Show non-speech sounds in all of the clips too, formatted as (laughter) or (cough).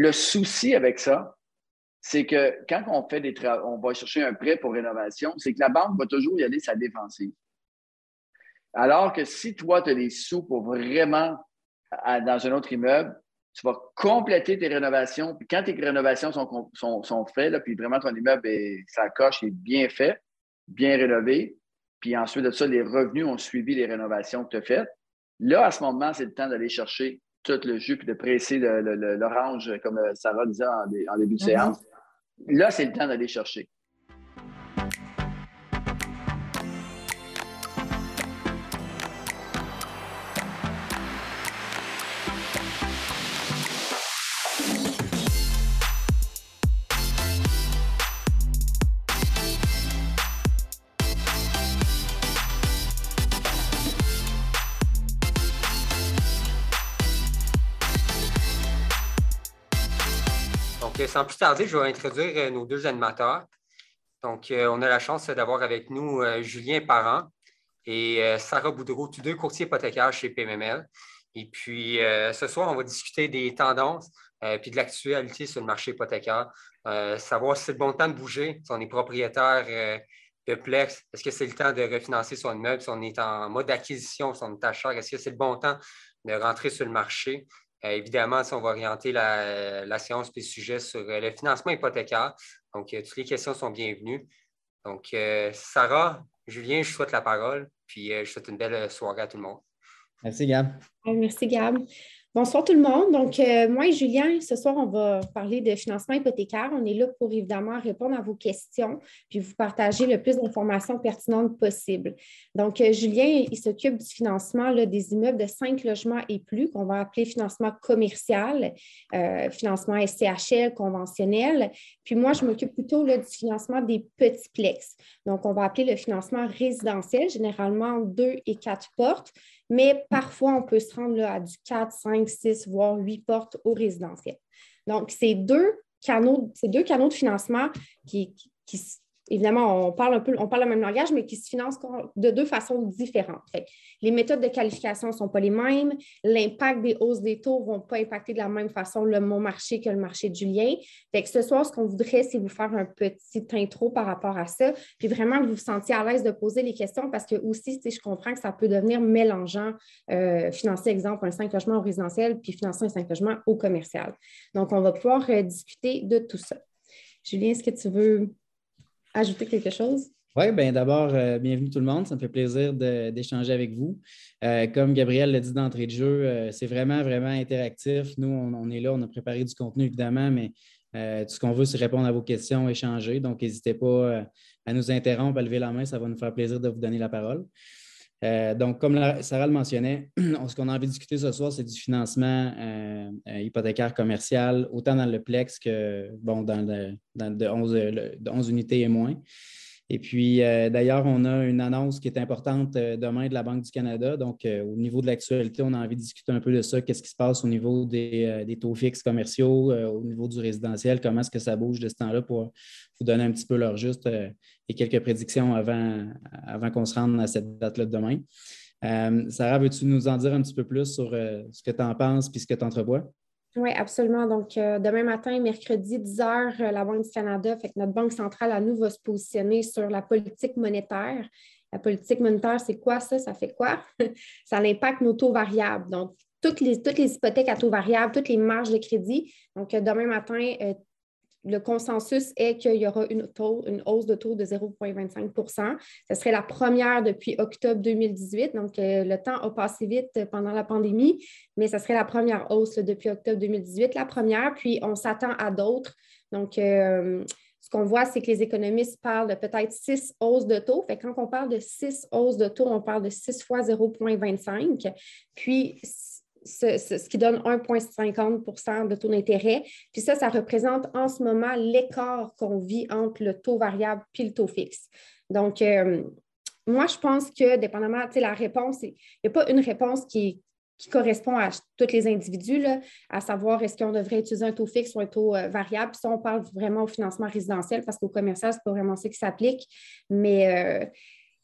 Le souci avec ça, c'est que quand on fait des on va chercher un prêt pour rénovation, c'est que la banque va toujours y aller sa défensive. Alors que si toi, tu as des sous pour vraiment dans un autre immeuble, tu vas compléter tes rénovations. Puis quand tes rénovations sont, faites, puis vraiment ton immeuble, est, sa coche est bien fait, bien rénové, puis ensuite de ça, les revenus ont suivi les rénovations que tu as faites. Là, à ce moment, c'est le temps d'aller chercher tout le jus puis de presser l'orange, comme Sarah disait en, début de mm-hmm. séance. Là, c'est le temps d'aller chercher. Sans plus tarder, je vais introduire euh, nos deux animateurs. Donc, euh, on a la chance d'avoir avec nous euh, Julien Parent et Sarah Boudreau, tous deux courtiers hypothécaires chez PMML. Et puis, ce soir, on va discuter des tendances puis de l'actualité sur le marché hypothécaire, savoir si c'est le bon temps de bouger, si on est propriétaire de Plex, est-ce que c'est le temps de refinancer son immeuble, si on est en mode acquisition, si on est acheteur, est-ce que c'est le bon temps de rentrer sur le marché? Euh, évidemment, si on va orienter la, séance et le sujet sur euh, le financement hypothécaire. Donc, euh, toutes les questions sont bienvenues. Donc, Sarah, Julien, je souhaite la parole, puis je souhaite une belle soirée à tout le monde. Merci, Gab. Merci, Gab. Bonsoir tout le monde. Donc, euh, moi et Julien, ce soir, on va parler de financement hypothécaire. On est là pour évidemment répondre à vos questions puis vous partager le plus d'informations pertinentes possible. Donc, euh, Julien, il s'occupe du financement des immeubles de cinq logements et plus, qu'on va appeler financement commercial, euh, financement SCHL conventionnel. Puis moi, je m'occupe plutôt du financement des petits plex. Donc, on va appeler le financement résidentiel, généralement deux et quatre portes mais parfois, on peut se rendre à du 4, 5, 6, voire 8 portes au résidentiel. Donc, c'est deux canaux, ces deux canaux de financement qui, qui, évidemment, on parle un peu, on parle le même langage, mais qui se financent de deux façons différentes. les méthodes de qualification ne sont pas les mêmes. L'impact des hausses des taux ne vont pas impacter de la même façon le mon marché que le marché de Julien. Ce soir, ce qu'on voudrait, c'est vous faire un petit intro par rapport à ça, puis vraiment que vous vous sentiez à l'aise de poser les questions parce que aussi, je comprends que ça peut devenir mélangeant, euh, financer, exemple, un 5 logements au résidentiel, puis financer un 5 logements au commercial. Donc, on va pouvoir euh, discuter de tout ça. Julien, est-ce que tu veux ajouter quelque chose? Oui, bien d'abord, euh, bienvenue tout le monde. Ça me fait plaisir d'échanger avec vous. Euh, comme Gabriel l'a dit d'entrée de jeu, euh, c'est vraiment, vraiment interactif. Nous, on, est là, on a préparé du contenu, évidemment, mais tout ce qu'on veut, c'est répondre à vos questions, échanger. Donc, n'hésitez pas à nous interrompre, à lever la main. Ça va nous faire plaisir de vous donner la parole. Euh, donc, comme Sarah le mentionnait, (clears throat) ce qu'on a envie de discuter ce soir, c'est du financement euh, euh, hypothécaire commercial, autant dans le Plex que bon, dans, dans de 11 unités et moins. Et puis, euh, d'ailleurs, on a une annonce qui est importante euh, demain de la Banque du Canada. Donc, euh, au niveau de l'actualité, on a envie de discuter un peu de ça. Qu'est-ce qui se passe au niveau des, taux fixes commerciaux, au niveau du résidentiel? Comment est-ce que ça bouge de ce temps-là pour vous donner un petit peu leur juste et quelques prédictions avant, avant qu'on se rende à cette date-là de demain. Sarah, veux-tu nous en dire un petit peu plus sur ce que tu en penses et ce que tu entrevois? Oui, absolument. Donc, euh, demain matin, mercredi, 10 heures, euh, la Banque du Canada, fait que notre Banque centrale à nous va se positionner sur la politique monétaire. La politique monétaire, c'est quoi ça? Ça fait quoi? (laughs) ça impacte nos taux variables. Donc, toutes les, toutes les hypothèques à taux variable, toutes les marges de crédit. Donc, euh, demain matin, le consensus est qu'il y aura une, hausse de taux de 0,25% Ce serait la première depuis octobre 2018. Donc, euh, le temps a passé vite pendant la pandémie, mais ce serait la première hausse depuis octobre 2018, la première. Puis, on s'attend à d'autres. Donc, euh, ce qu'on voit, c'est que les économistes parlent de peut-être six hausses de taux. Fait quand on parle de six hausses de taux, on parle de six fois 0,25. Puis, ce, qui donne 1,50% de taux d'intérêt. Puis ça, ça représente en ce moment l'écart qu'on vit entre le taux variable et le taux fixe. Donc, euh, moi, je pense que, dépendamment, tu sais, la réponse, il n'y a pas une réponse qui, correspond à tous les individus, à savoir est-ce qu'on devrait utiliser un taux fixe ou un taux euh, variable. Puis ça, on parle vraiment au financement résidentiel parce qu'au commercial, ce n'est pas vraiment ça qui s'applique. Mais euh,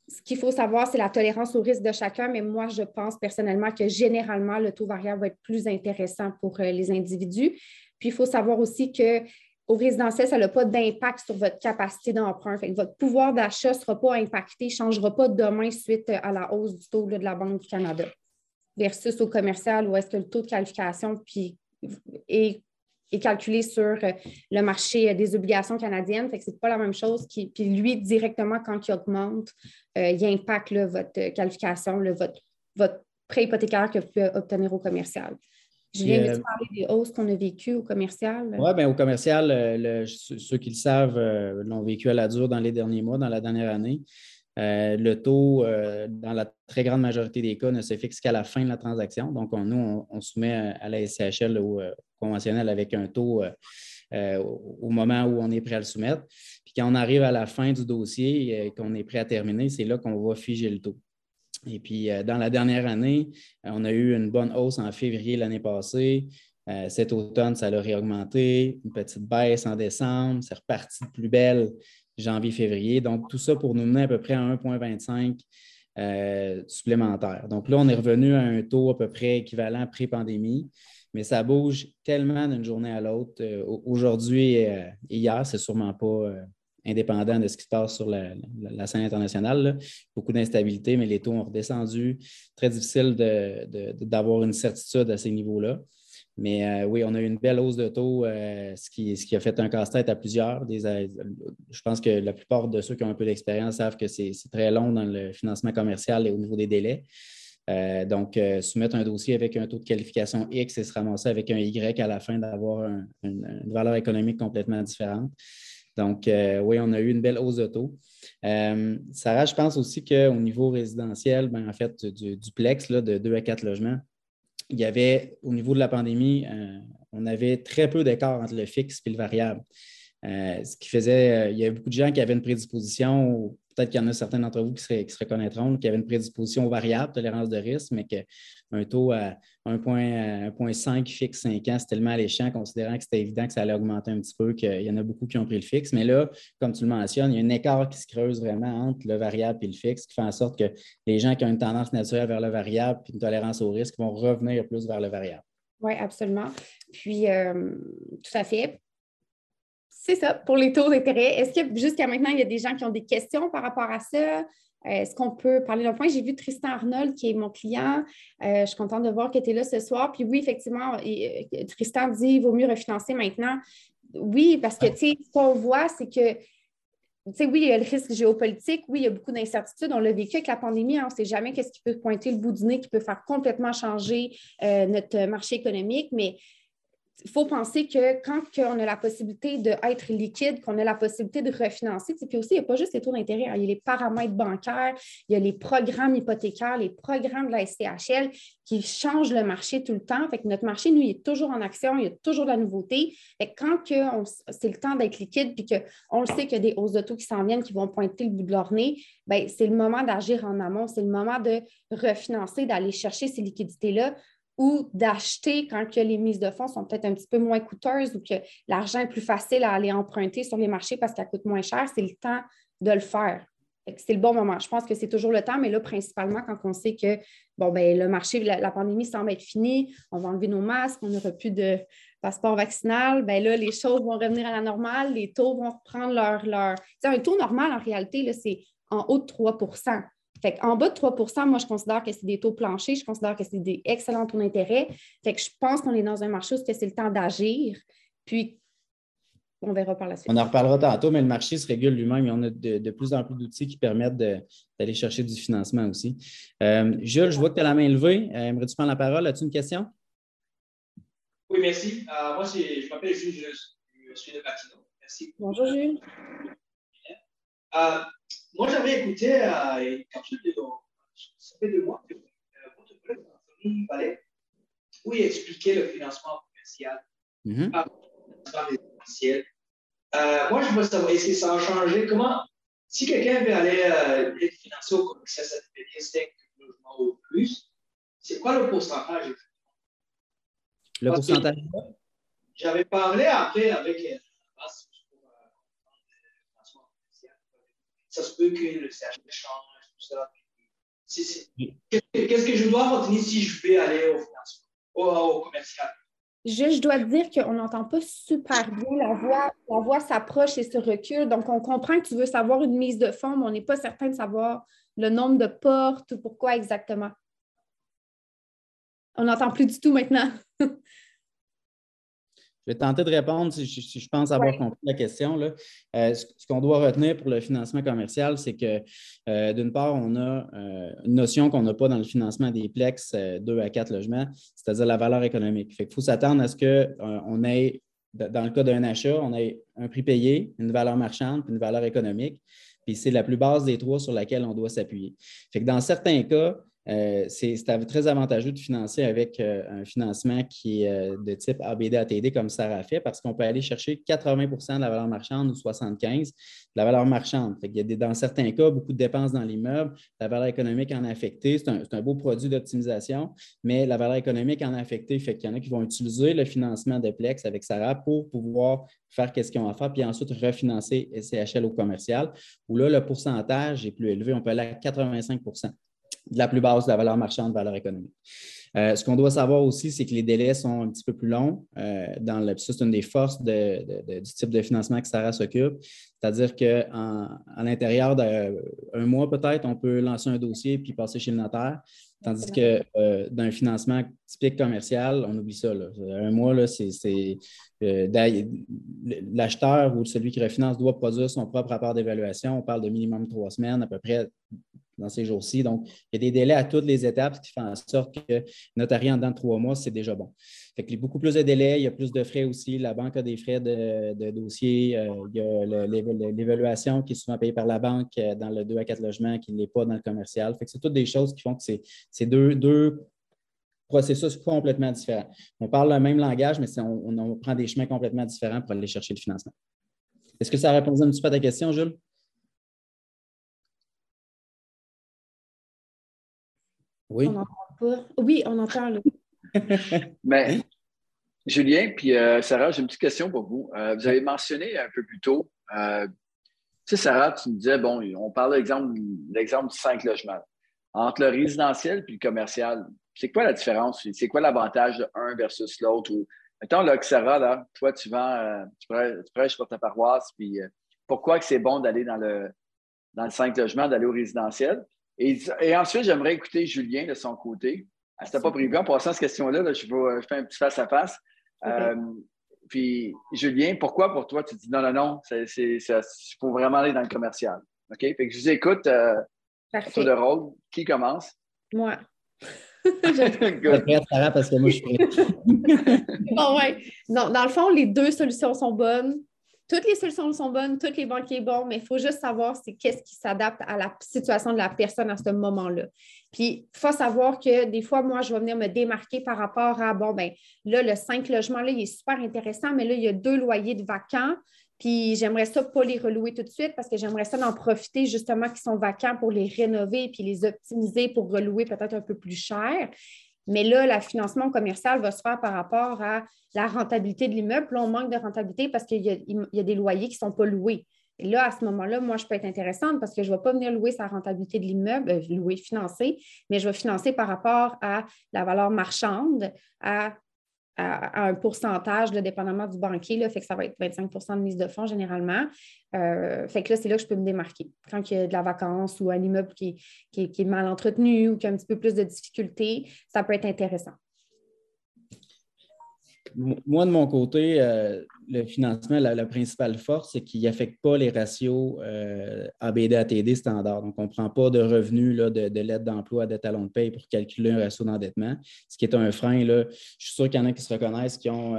ce qu'il faut savoir, c'est la tolérance au risque de chacun, mais moi, je pense personnellement que généralement, le taux variable va être plus intéressant pour euh, les individus. Puis, il faut savoir aussi que au résidentiel, ça n'a pas d'impact sur votre capacité d'emprunt. votre pouvoir d'achat ne sera pas impacté, ne changera pas demain suite à la hausse du taux de la Banque du Canada. Versus au commercial, où est-ce que le taux de qualification puis, est, calculé sur euh, le marché des obligations canadiennes. Ce n'est pas la même chose. Qui, puis lui, directement, quand il augmente, euh, il impacte votre qualification, votre, votre prêt hypothécaire que vous pouvez obtenir au commercial. Julien, veux-tu euh, parler des hausses qu'on a vécues au commercial? Oui, bien, au commercial, euh, ceux qui le savent euh, l'ont vécu à la dure dans les derniers mois, dans la dernière année. Le taux, dans la très grande majorité des cas, ne se fixe qu'à la fin de la transaction. Donc, nous, on, soumet à la SCHL ou conventionnel avec un taux au moment où on est prêt à le soumettre. Puis quand on arrive à la fin du dossier et qu'on est prêt à terminer, c'est là qu'on va figer le taux. Et puis, euh, dans la dernière année, euh, on a eu une bonne hausse en février l'année passée. Euh, cet automne, ça a réaugmenté, une petite baisse en décembre, c'est reparti de plus belle janvier-février. Donc, tout ça pour nous mener à peu près à 1,25 supplémentaire. Donc là, on est revenu à un taux à peu près équivalent pré-pandémie, mais ça bouge tellement d'une journée à l'autre. Aujourd'hui et hier, c'est sûrement pas indépendant de ce qui se passe sur la, scène internationale. Beaucoup d'instabilité, mais les taux ont redescendu. Très difficile d'avoir une certitude à ces niveaux-là. Mais euh, oui, on a eu une belle hausse de taux, euh, ce, qui, a fait un casse-tête à plusieurs. je pense que la plupart de ceux qui ont un peu d'expérience savent que c'est très long dans le financement commercial et au niveau des délais. Euh, donc, soumettre un dossier avec un taux de qualification X et se ramasser avec un Y à la fin d'avoir une valeur économique complètement différente. Donc, euh, oui, on a eu une belle hausse de taux. Euh, Sarah, je pense aussi qu'au niveau résidentiel, ben, en fait, du duplex de 2 à 4 logements, il y avait, au niveau de la pandémie, euh, on avait très peu d'écart entre le fixe et le variable. ce qui faisait, il y avait beaucoup de gens qui avaient une prédisposition peut-être qu'il y en a certains d'entre vous qui se, reconnaîtront, qui avaient une prédisposition variable, tolérance de risque, mais qu'un taux à 1,5 fixe 5 ans, c'est tellement alléchant, considérant que c'était évident que ça allait augmenter un petit peu, qu'il y en a beaucoup qui ont pris le fixe. Mais là, comme tu le mentionnes, il y a un écart qui se creuse vraiment entre le variable et le fixe, qui fait en sorte que les gens qui ont une tendance naturelle vers le variable et une tolérance au risque vont revenir plus vers le variable. Oui, absolument. Puis, euh, tout à fait. C'est ça, pour les taux d'intérêt. Est-ce que jusqu'à maintenant, il y a des gens qui ont des questions par rapport à ça? Euh, est-ce qu'on peut parler d'un point? J'ai vu Tristan Arnold, qui est mon client. Euh, je suis contente de voir qu'il était là ce soir. Puis oui, effectivement, euh, Tristan dit qu'il vaut mieux refinancer maintenant. Oui, parce que, tu sais, ce qu'on voit, c'est que, tu sais, oui, il y a le risque géopolitique, oui, il y a beaucoup d'incertitudes. On l'a vécu avec la pandémie, hein. on ne sait jamais qu'est-ce qui peut pointer le bout du nez, qui peut faire complètement changer notre marché économique, mais il faut penser que quand on a la possibilité d'être liquide, qu'on a la possibilité de refinancer, puis aussi, il n'y a pas juste les taux d'intérêt, hein, il y a les paramètres bancaires, il y a les programmes hypothécaires, les programmes de la SCHL qui changent le marché tout le temps. Fait que notre marché, nous, il est toujours en action, il y a toujours de la nouveauté. Fait quand c'est le temps d'être liquide, puis qu'on le sait qu'il y a des hausses de taux qui s'en viennent, qui vont pointer le bout de leur nez, ben, c'est le moment d'agir en amont, c'est le moment de refinancer, d'aller chercher ces liquidités-là ou d'acheter quand que les mises de fonds sont peut-être un petit peu moins coûteuses ou que l'argent est plus facile à aller emprunter sur les marchés parce qu'elle coûte moins cher, c'est le temps de le faire. C'est le bon moment. Je pense que c'est toujours le temps, mais là, principalement, quand on sait que bon, ben, le marché, la, pandémie semble être finie, on va enlever nos masques, on n'aura plus de passeport vaccinal, ben là, les choses vont revenir à la normale, les taux vont reprendre leur. leur... un taux normal, en réalité, c'est en haut de 3 en bas de 3% moi, je considère que c'est des taux planchers, je considère que c'est des excellents taux d'intérêt. Fait que je pense qu'on est dans un marché où c'est le temps d'agir. Puis, on verra par la suite. On en reparlera tantôt, mais le marché se régule lui-même et on a de, plus en plus d'outils qui permettent d'aller chercher du financement aussi. Euh, Jules, je vois que tu as la main levée. Euh, aimerais-tu prendre la parole? As-tu une question? Oui, merci. Euh, moi, je m'appelle Jules, je, suis de Latino. Merci. Bonjour, Jules. Moi, j'avais écouté euh, une capsule de. Ça fait deux mois que euh, votre collègue Anthony Ballet, où il expliquait le financement commercial. Mm -hmm. euh, moi, je veux savoir, est-ce que ça a changé? Comment, si quelqu'un veut aller euh, être financé au commercial, ça devient 5 logements ou plus, c'est quoi le pourcentage? Le pourcentage? J'avais parlé après avec ça se peut que le CH change, tout ça. Qu'est-ce que je dois retenir si je vais aller au financement, au, commercial? Je, dois te dire qu'on n'entend pas super bien la voix. La voix s'approche et se recule. Donc, on comprend que tu veux savoir une mise de fond, mais on n'est pas certain de savoir le nombre de portes ou pourquoi exactement. On n'entend plus du tout maintenant. (laughs) Je vais tenter de répondre si je, pense avoir compris la question. Là. Euh, ce, qu'on doit retenir pour le financement commercial, c'est que euh, d'une part, on a euh, une notion qu'on n'a pas dans le financement des plex 2 à 4 logements, c'est-à-dire la valeur économique. Il faut s'attendre à ce qu'on ait, dans le cas d'un achat, on ait un prix payé, une valeur marchande, puis une valeur économique. Puis c'est la plus basse des trois sur laquelle on doit s'appuyer. Fait que dans certains cas, euh, c'est très avantageux de financer avec euh, un financement qui est euh, de type ABD-ATD comme Sarah fait parce qu'on peut aller chercher 80% de la valeur marchande ou 75% de la valeur marchande. Il y a dans certains cas beaucoup de dépenses dans l'immeuble, la valeur économique en affecté. C'est un, beau produit d'optimisation, mais la valeur économique en affecté fait qu'il y en a qui vont utiliser le financement de Plex avec Sarah pour pouvoir faire ce qu'ils ont à faire, puis ensuite refinancer SCHL au commercial, où là, le pourcentage est plus élevé. On peut aller à 85 de la plus basse de la valeur marchande, valeur économique. Euh, ce qu'on doit savoir aussi, c'est que les délais sont un petit peu plus longs. Euh, ça, c'est une des forces du type de financement que Sarah s'occupe. C'est-à-dire qu'à l'intérieur d'un mois, peut-être, on peut lancer un dossier puis passer chez le notaire. Tandis que euh, d'un financement typique commercial, on oublie ça. Un mois, c'est l'acheteur ou celui qui refinance doit produire son propre rapport d'évaluation. On parle de minimum trois semaines, à peu près dans ces jours-ci. Donc, il y a des délais à toutes les étapes, ce qui fait en sorte que notarier en dedans de trois mois, c'est déjà bon. Fait y a beaucoup plus de délais, il y a plus de frais aussi. La banque a des frais de, dossier. Euh, il y a l'évaluation qui est souvent payée par la banque euh, dans le 2 à 4 logements qui n'est pas dans le commercial. Fait que c'est toutes des choses qui font que c'est deux, processus complètement différents. On parle le même langage, mais on, on, prend des chemins complètement différents pour aller chercher le financement. Est-ce que ça a répondu un petit peu à ta question, Jules? Oui. On pas. Oui, on entend. Là. Mais Julien, puis euh, Sarah, j'ai une petite question pour vous. Euh, vous avez mentionné un peu plus tôt, euh, tu sais, Sarah, tu me disais, bon, on parle de l'exemple du 5 logements. Entre le résidentiel et le commercial, c'est quoi la différence? C'est quoi l'avantage de un versus l'autre? mettons là, que Sarah, là, toi, tu vends, tu, prêches, pour ta paroisse, puis pourquoi que c'est bon d'aller dans le, dans le 5 logements, d'aller au résidentiel? Et, ensuite, j'aimerais écouter Julien de son côté. Ah, C'était pas prévu. En passant cette question-là, je, vais, faire un petit face-à-face. Euh, puis, Julien, pourquoi pour toi, tu dis non, non, non, il faut vraiment aller dans le commercial? OK? Fait que je vous écoute. Euh, tour de rôle. Qui commence? Moi. (laughs) je parce que moi, je suis (laughs) bon, ouais. Non, dans le fond, les deux solutions sont bonnes toutes les solutions sont bonnes, toutes les banquiers sont bons, mais il faut juste savoir c'est qu'est-ce qui s'adapte à la situation de la personne à ce moment-là. Puis, il faut savoir que des fois, moi, je vais venir me démarquer par rapport à, bon, ben là, le 5 logements, là, il est super intéressant, mais là, il y a deux loyers de vacants. Puis j'aimerais ça pas les relouer tout de suite parce que j'aimerais ça d'en profiter justement qu'ils sont vacants pour les rénover puis les optimiser pour relouer peut-être un peu plus cher. Mais là, le financement commercial va se faire par rapport à la rentabilité de l'immeuble. Là, on manque de rentabilité parce qu'il y, a des loyers qui ne sont pas loués. Et là, à ce moment-là, moi, je peux être intéressante parce que je ne vais pas venir louer sa rentabilité de l'immeuble, euh, louer, financer, mais je vais financer par rapport à la valeur marchande, à à, un pourcentage, dépendamment du banquier, là, fait que ça va être 25% de mise de fonds généralement. Euh, fait que là, c'est là que je peux me démarquer. Quand il y a de la vacance ou un immeuble qui, est mal entretenu ou qui a un petit peu plus de difficultés, ça peut être intéressant. Moi, de mon côté, euh, le financement, la, principale force, c'est qu'il n'affecte pas les ratios euh, ABD-ATD standard. Donc, on ne prend pas de revenus de, l'aide d'emploi, de talons de paye pour calculer un ratio d'endettement, ce qui est un frein. Là. Je suis sûr qu'il y en a qui se reconnaissent, qui ont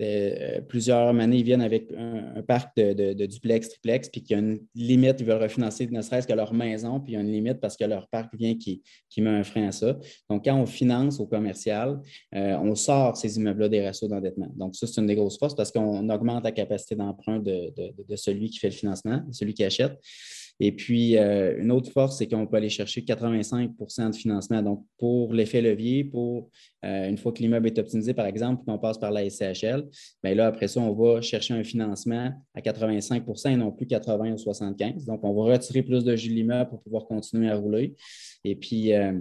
euh, plusieurs années, ils viennent avec un, parc de, duplex, triplex, puis qu'il y a une limite, ils veulent refinancer ne serait-ce que leur maison, puis il y a une limite parce que leur parc vient qui, met un frein à ça. Donc, quand on finance au commercial, euh, on sort ces immeubles-là des ratios d'endettement. Donc, ça, c'est une des grosses forces parce qu'on augmente la capacité d'emprunt de, de, celui qui fait le financement, celui qui achète. Et puis, euh, une autre force, c'est qu'on peut aller chercher 85% de financement. Donc, pour l'effet levier, pour euh, une fois que l'immeuble est optimisé, par exemple, qu'on passe par la SCHL, bien là, après ça, on va chercher un financement à 85% et non plus 80 ou 75. Donc, on va retirer plus de jus de l'immeuble pour pouvoir continuer à rouler. Et puis, euh,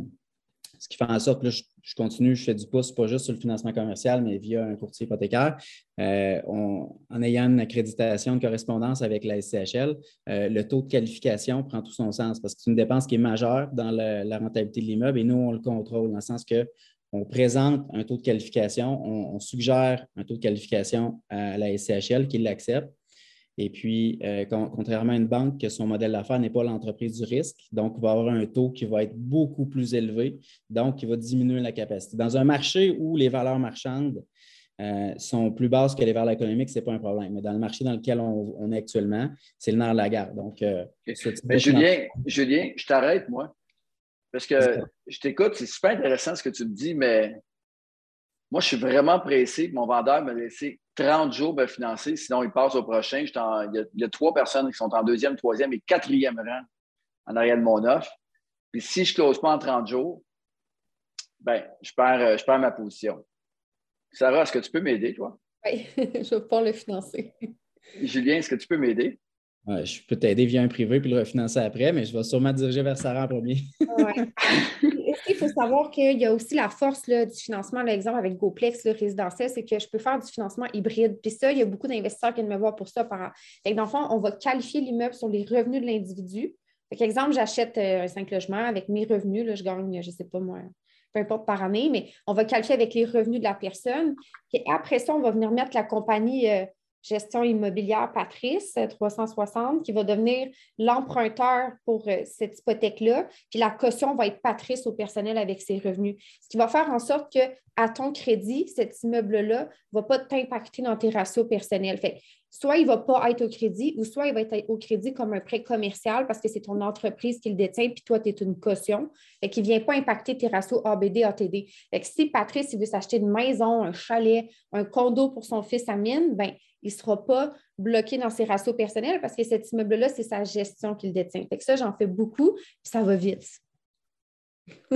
Ce qui fait en sorte que je, continue, je fais du pouce, pas juste sur le financement commercial, mais via un courtier hypothécaire. Euh, en ayant une accréditation de correspondance avec la SCHL, euh, le taux de qualification prend tout son sens parce que c'est une dépense qui est majeure dans la rentabilité de l'immeuble et nous, on le contrôle dans le sens que on présente un taux de qualification, on, suggère un taux de qualification à la SCHL qui l'accepte. Et puis, euh, contrairement à une banque, que son modèle d'affaires n'est pas l'entreprise du risque, donc il va avoir un taux qui va être beaucoup plus élevé, donc qui va diminuer la capacité. Dans un marché où les valeurs marchandes euh, sont plus basses que les valeurs économiques, ce n'est pas un problème. Mais dans le marché dans lequel on, est actuellement, c'est le nerf de la guerre. Donc, euh, Julien, Julien, je t'arrête, moi. Parce que je t'écoute, c'est super intéressant ce que tu me dis, mais moi, je suis vraiment pressé. Mon vendeur m'a laissé 30 jours pour financer, sinon il passe au prochain. il, y a, trois personnes qui sont en deuxième, troisième et quatrième rang en arrière de mon offre. Puis si je ne close pas en 30 jours, ben, je perds, je perds ma position. Sarah, est-ce que tu peux m'aider, toi? Oui, (laughs) je vais pas le financer. Julien, est-ce que tu peux m'aider? Je peux t'aider via un privé puis le refinancer après, mais je vais sûrement diriger vers Sarah en premier. (laughs) Il faut savoir qu'il y a aussi la force du financement, l'exemple avec GoPlex, le résidentiel, c'est que je peux faire du financement hybride. Puis ça, il y a beaucoup d'investisseurs qui viennent me voir pour ça. Par... Fait dans le fond, on va qualifier l'immeuble sur les revenus de l'individu. Par exemple, j'achète euh, un 5 logements avec mes revenus, là, je gagne, je ne sais pas moi, peu importe par année, mais on va qualifier avec les revenus de la personne. Puis après ça, on va venir mettre la compagnie. Euh, gestion immobilière Patrice 360 euh, qui va devenir l'emprunteur pour euh, cette hypothèque-là. Puis la caution va être Patrice au personnel avec ses revenus. Ce qui va faire en sorte que à ton crédit, cet immeuble-là ne va pas t'impacter dans tes ratios personnels. Soit il ne va pas être au crédit ou soit il va être au crédit comme un prêt commercial parce que c'est ton entreprise qui le détient puis toi, tu es une caution et qui ne vient pas impacter tes ratios ABD, ATD. Fait que si Patrice il veut s'acheter une maison, un chalet, un condo pour son fils Amine, ben, il ne sera pas bloqué dans ses ratios personnels parce que cet immeuble-là, c'est sa gestion qu'il détient. Fait que ça, j'en fais beaucoup, puis ça va vite. (laughs)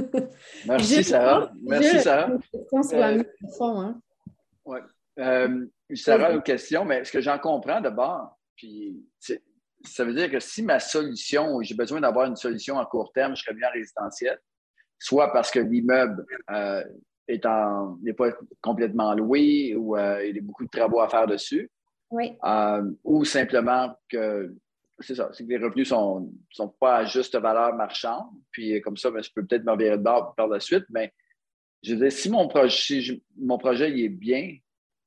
Merci, Sarah. Merci, Sarah. Euh, hein. Euh, Sarah, une question, mais ce que j'en comprends d'abord, puis ça veut dire que si ma solution, j'ai besoin d'avoir une solution à court terme, je serais bien résidentiel, soit parce que l'immeuble euh, n'est pas complètement loué ou il y a beaucoup de travaux à faire dessus, euh, ou simplement que c'est ça, c'est que les revenus ne sont, sont, pas à juste valeur marchande. Puis comme ça, ben, je peux peut-être me de bord par la suite. Mais je veux si mon projet, mon projet il est bien,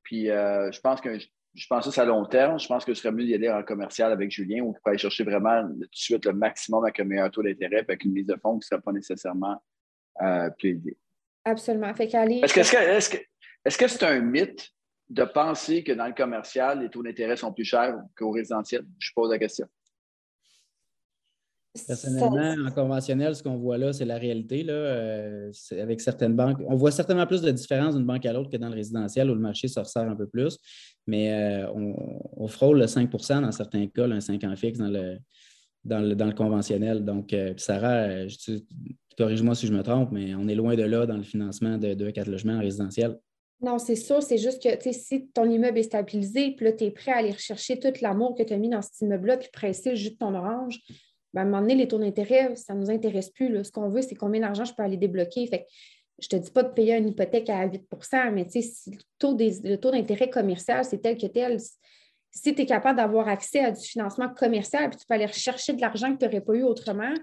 puis euh, je pense que je pense que c'est à long terme. Je pense que ce serait mieux d'y aller en commercial avec Julien ou pour aller chercher vraiment tout de suite le maximum avec un meilleur taux d'intérêt avec une mise de fonds qui ne serait pas nécessairement euh, Absolument. Que est-ce que c'est un mythe de penser que dans le commercial, les taux d'intérêt sont plus chers qu'au résidentiel? Je pose la question. Personnellement, en conventionnel, ce qu'on voit là, c'est la réalité. Là, euh, avec certaines banques, on voit certainement plus de différence d'une banque à l'autre que dans le résidentiel où le marché se resserre un peu plus. Mais euh, on, frôle le 5% dans certains cas, un 5 ans fixe dans le, dans le, conventionnel. Donc, euh, Sarah, corrige-moi si je me trompe, mais on est loin de là dans le financement de 2 à 4 logements en résidentiel. Non, c'est sûr, c'est juste que si ton immeuble est stabilisé, puis là, tu es prêt à aller rechercher tout l'amour que tu as mis dans cet immeuble-là, puis presser le jus de ton orange, ben, à un moment donné, les taux d'intérêt, ça ne nous intéresse plus. Ce qu'on veut, c'est combien d'argent je peux aller débloquer. Fait je ne te dis pas de payer une hypothèque à 8% mais si le taux, le taux d'intérêt commercial, c'est tel que tel, si tu es capable d'avoir accès à du financement commercial, puis tu peux aller rechercher de l'argent que tu n'aurais pas eu autrement,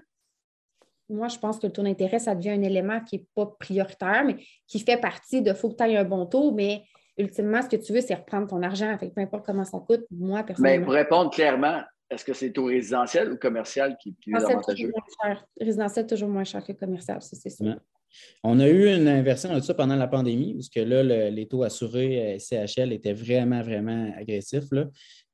moi, je pense que le taux d'intérêt, ça devient un élément qui n'est pas prioritaire, mais qui fait partie de faut que tu ailles un bon taux, mais ultimement, ce que tu veux, c'est reprendre ton argent. Fait peu importe comment ça coûte, moi, personnellement. Mais pour répondre clairement, est-ce que c'est taux résidentiel ou commercial qui, est plus avantageux? Résidentiel, toujours moins cher que commercial, ça, c'est sûr. On a eu une inversion de ça pendant la pandémie, parce que là, les taux assurés euh, CHL étaient vraiment, vraiment agressifs. Là.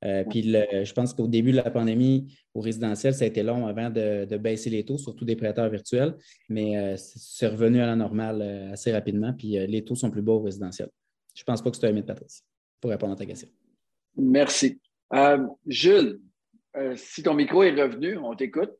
Euh, puis je pense qu'au début de la pandémie, au résidentiel, ça a été long avant de, baisser les taux, surtout des prêteurs virtuels, mais euh, c'est revenu à la normale assez rapidement, puis les taux sont plus bas au résidentiel. Je ne pense pas que c'est un mythe, Patrice, pour répondre à ta question. Merci. Jules, si ton micro est revenu, on t'écoute.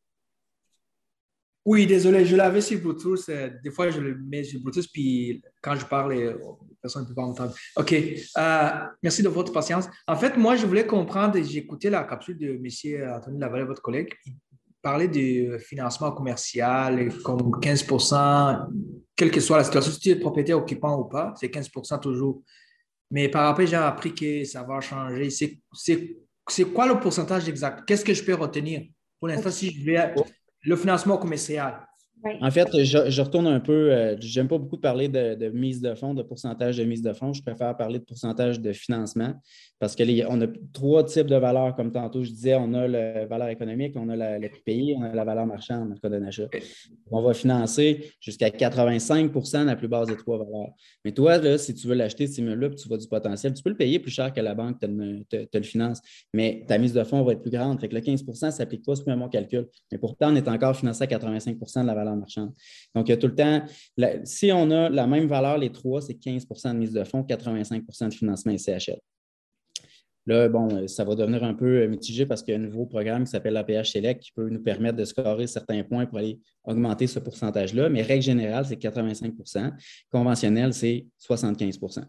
Oui, désolé, je l'avais sur Bluetooth. Euh, des fois, je le mets sur Bluetooth, puis quand je parle, euh, personne ne peut pas m'entendre. OK. Euh, merci de votre patience. En fait, moi, je voulais comprendre, j'ai écouté la capsule de M. Anthony Lavalle, votre collègue, il parlait du financement commercial, comme 15 quelle que soit la situation, si tu es propriétaire occupant ou pas, c'est 15 toujours. Mais par après, j'ai appris que ça va changer. C'est quoi le pourcentage exact? Qu'est-ce que je peux retenir? Pour l'instant, si je vais le financement commercial, en fait, je, retourne un peu. Euh, j'aime pas beaucoup parler de, mise de fonds, de pourcentage de mise de fonds. Je préfère parler de pourcentage de financement parce qu'on a trois types de valeurs, comme tantôt je disais. On a la valeur économique, on a la, le prix on a la valeur marchande, le cas d'un achat. On va financer jusqu'à 85% la plus basse des trois valeurs. Mais toi, là, si tu veux l'acheter, ce immeuble-là, tu vois du potentiel, tu peux le payer plus cher que la banque te, le finance. Mais ta mise de fonds va être plus grande. Fait que le 15 ne s'applique pas, c'est mon calcul. Mais pourtant, on est encore financé à 85% de la valeur marchande. Donc, il y a tout le temps, si on a la même valeur, les trois, c'est 15% de mise de fonds, 85% de financement CHL. Là, bon, euh, ça va devenir un peu euh, mitigé parce qu'il y a un nouveau programme qui s'appelle l'APH Select qui peut nous permettre de scorer certains points pour aller augmenter ce pourcentage-là. Mais règle générale, c'est 85% Conventionnel, c'est 75%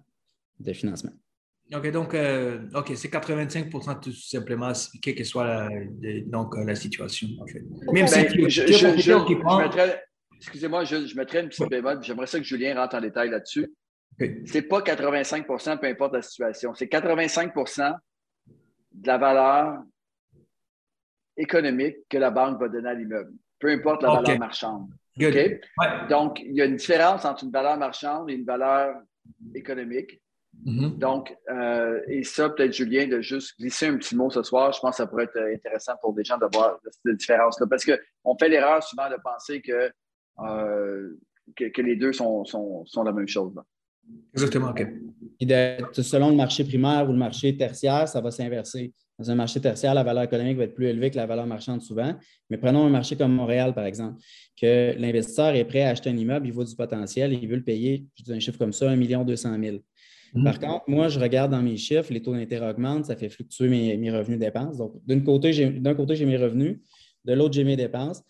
de financement. OK, donc, euh, OK, c'est 85% tout simplement, quelle que soit la, donc, la situation, en fait. Même si ben, je, je, excusez-moi, je, mettrais une petite bémol, j'aimerais ça que Julien rentre en détail là-dessus. Ce n'est pas 85% peu importe la situation. C'est 85% de la valeur économique que la banque va donner à l'immeuble, peu importe la valeur marchande. Donc, il y a une différence entre une valeur marchande et une valeur économique. Mm-hmm. Donc, euh, et ça, peut-être Julien, de juste glisser un petit mot ce soir, je pense que ça pourrait être intéressant pour des gens de voir cette différence-là. Parce qu'on fait l'erreur souvent de penser que euh, que, les deux sont, la même chose. Exactement, OK. selon le marché primaire ou le marché tertiaire, ça va s'inverser. Dans un marché tertiaire, la valeur économique va être plus élevée que la valeur marchande souvent. Mais prenons un marché comme Montréal, par exemple, que l'investisseur est prêt à acheter un immeuble, il voit du potentiel, il veut le payer, je dis un chiffre comme ça, 1 200 000. Par contre, moi, je regarde dans mes chiffres, les taux d'intérêt augmentent, ça fait fluctuer mes, mes revenus dépenses. Donc, d'un côté, j'ai mes revenus, de l'autre, j'ai mes dépenses.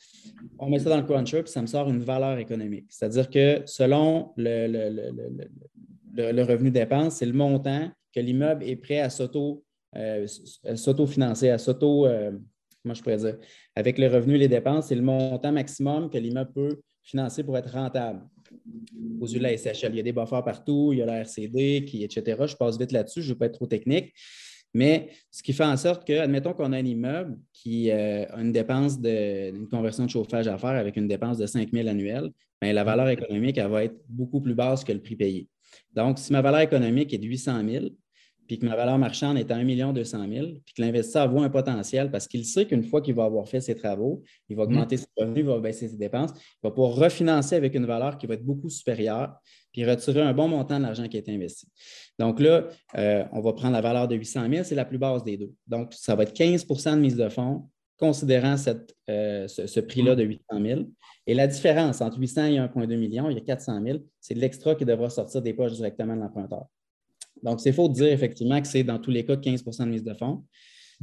On met ça dans le cruncher, puis ça me sort une valeur économique. C'est-à-dire que selon le, le, revenu dépense, c'est le montant que l'immeuble est prêt à s'auto, euh, financer à s'auto, euh, comment je pourrais dire, avec le revenu et les dépenses, c'est le montant maximum que l'immeuble peut financer pour être rentable. Aux yeux de la SHL, il y a des buffers partout, il y a la RCD, qui, etc. Je passe vite là-dessus, je ne veux pas être trop technique. Mais ce qui fait en sorte que, admettons qu'on a un immeuble qui euh, a une dépense d'une conversion de chauffage à faire avec une dépense de 5 000 annuels, bien, la valeur économique, elle va être beaucoup plus basse que le prix payé. Donc, si ma valeur économique est de 800 000, puis que ma valeur marchande est à 1 200 000, puis que l'investisseur voit un potentiel parce qu'il sait qu'une fois qu'il va avoir fait ses travaux, il va augmenter ses revenus, il va baisser ses dépenses, il va pouvoir refinancer avec une valeur qui va être beaucoup supérieure, puis retirer un bon montant de l'argent qui a été investi. Donc là, euh, on va prendre la valeur de 800 000, c'est la plus basse des deux. Donc, ça va être 15% de mise de fonds, considérant euh, ce, prix-là de 800 000. Et la différence entre 800 et 1,2 million, il y a 400 000, c'est l'extra qui devra sortir des poches directement de l'emprunteur. Donc, c'est faux de dire effectivement que c'est dans tous les cas 15% de mise de fonds.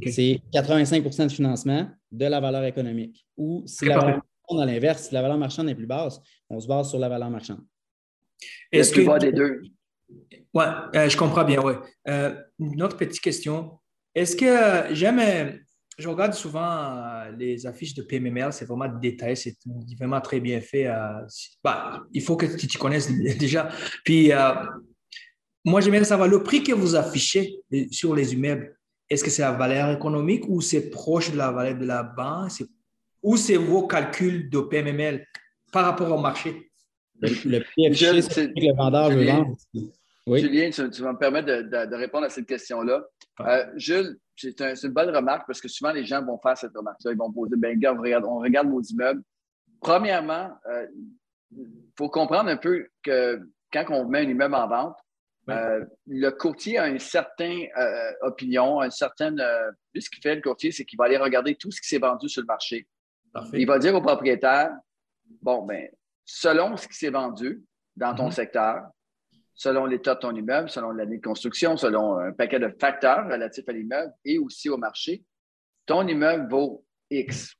C'est 85% de financement de la valeur économique. Ou si la valeur marchande, à l'inverse, si la valeur marchande est plus basse, on se base sur la valeur marchande. Est-ce que des deux? Oui, euh, je comprends bien, oui. Euh, une autre petite question. Est-ce que euh, j'aime, je regarde souvent les affiches de PMML, c'est vraiment détaillé, c'est vraiment très bien fait. Bah, il faut que tu connaisses (laughs) déjà. Puis, moi, j'aimerais savoir le prix que vous affichez sur les immeubles. Est-ce que c'est la valeur économique ou c'est proche de la valeur de la banque? Ou c'est vos calculs de PMML par rapport au marché? Le, prix affiché, c'est que le vendeur veut vendre. Oui. Julien, tu, vas me permettre de, répondre à cette question-là. Euh, Jules, c'est une bonne remarque parce que souvent les gens vont faire cette remarque-là. Ils vont poser, ben, regarde, on regarde, on regarde nos immeubles. Premièrement, il euh, faut comprendre un peu que quand on met un immeuble en vente, euh, le courtier a une certaine opinion, une certaine. lui, ce qu'il fait, le courtier, c'est qu'il va aller regarder tout ce qui s'est vendu sur le marché. Il va dire au propriétaire bon, ben, selon ce qui s'est vendu dans ton mm-hmm. secteur, selon l'état de ton immeuble, selon l'année de construction, selon un paquet de facteurs relatifs à l'immeuble et aussi au marché, ton immeuble vaut X.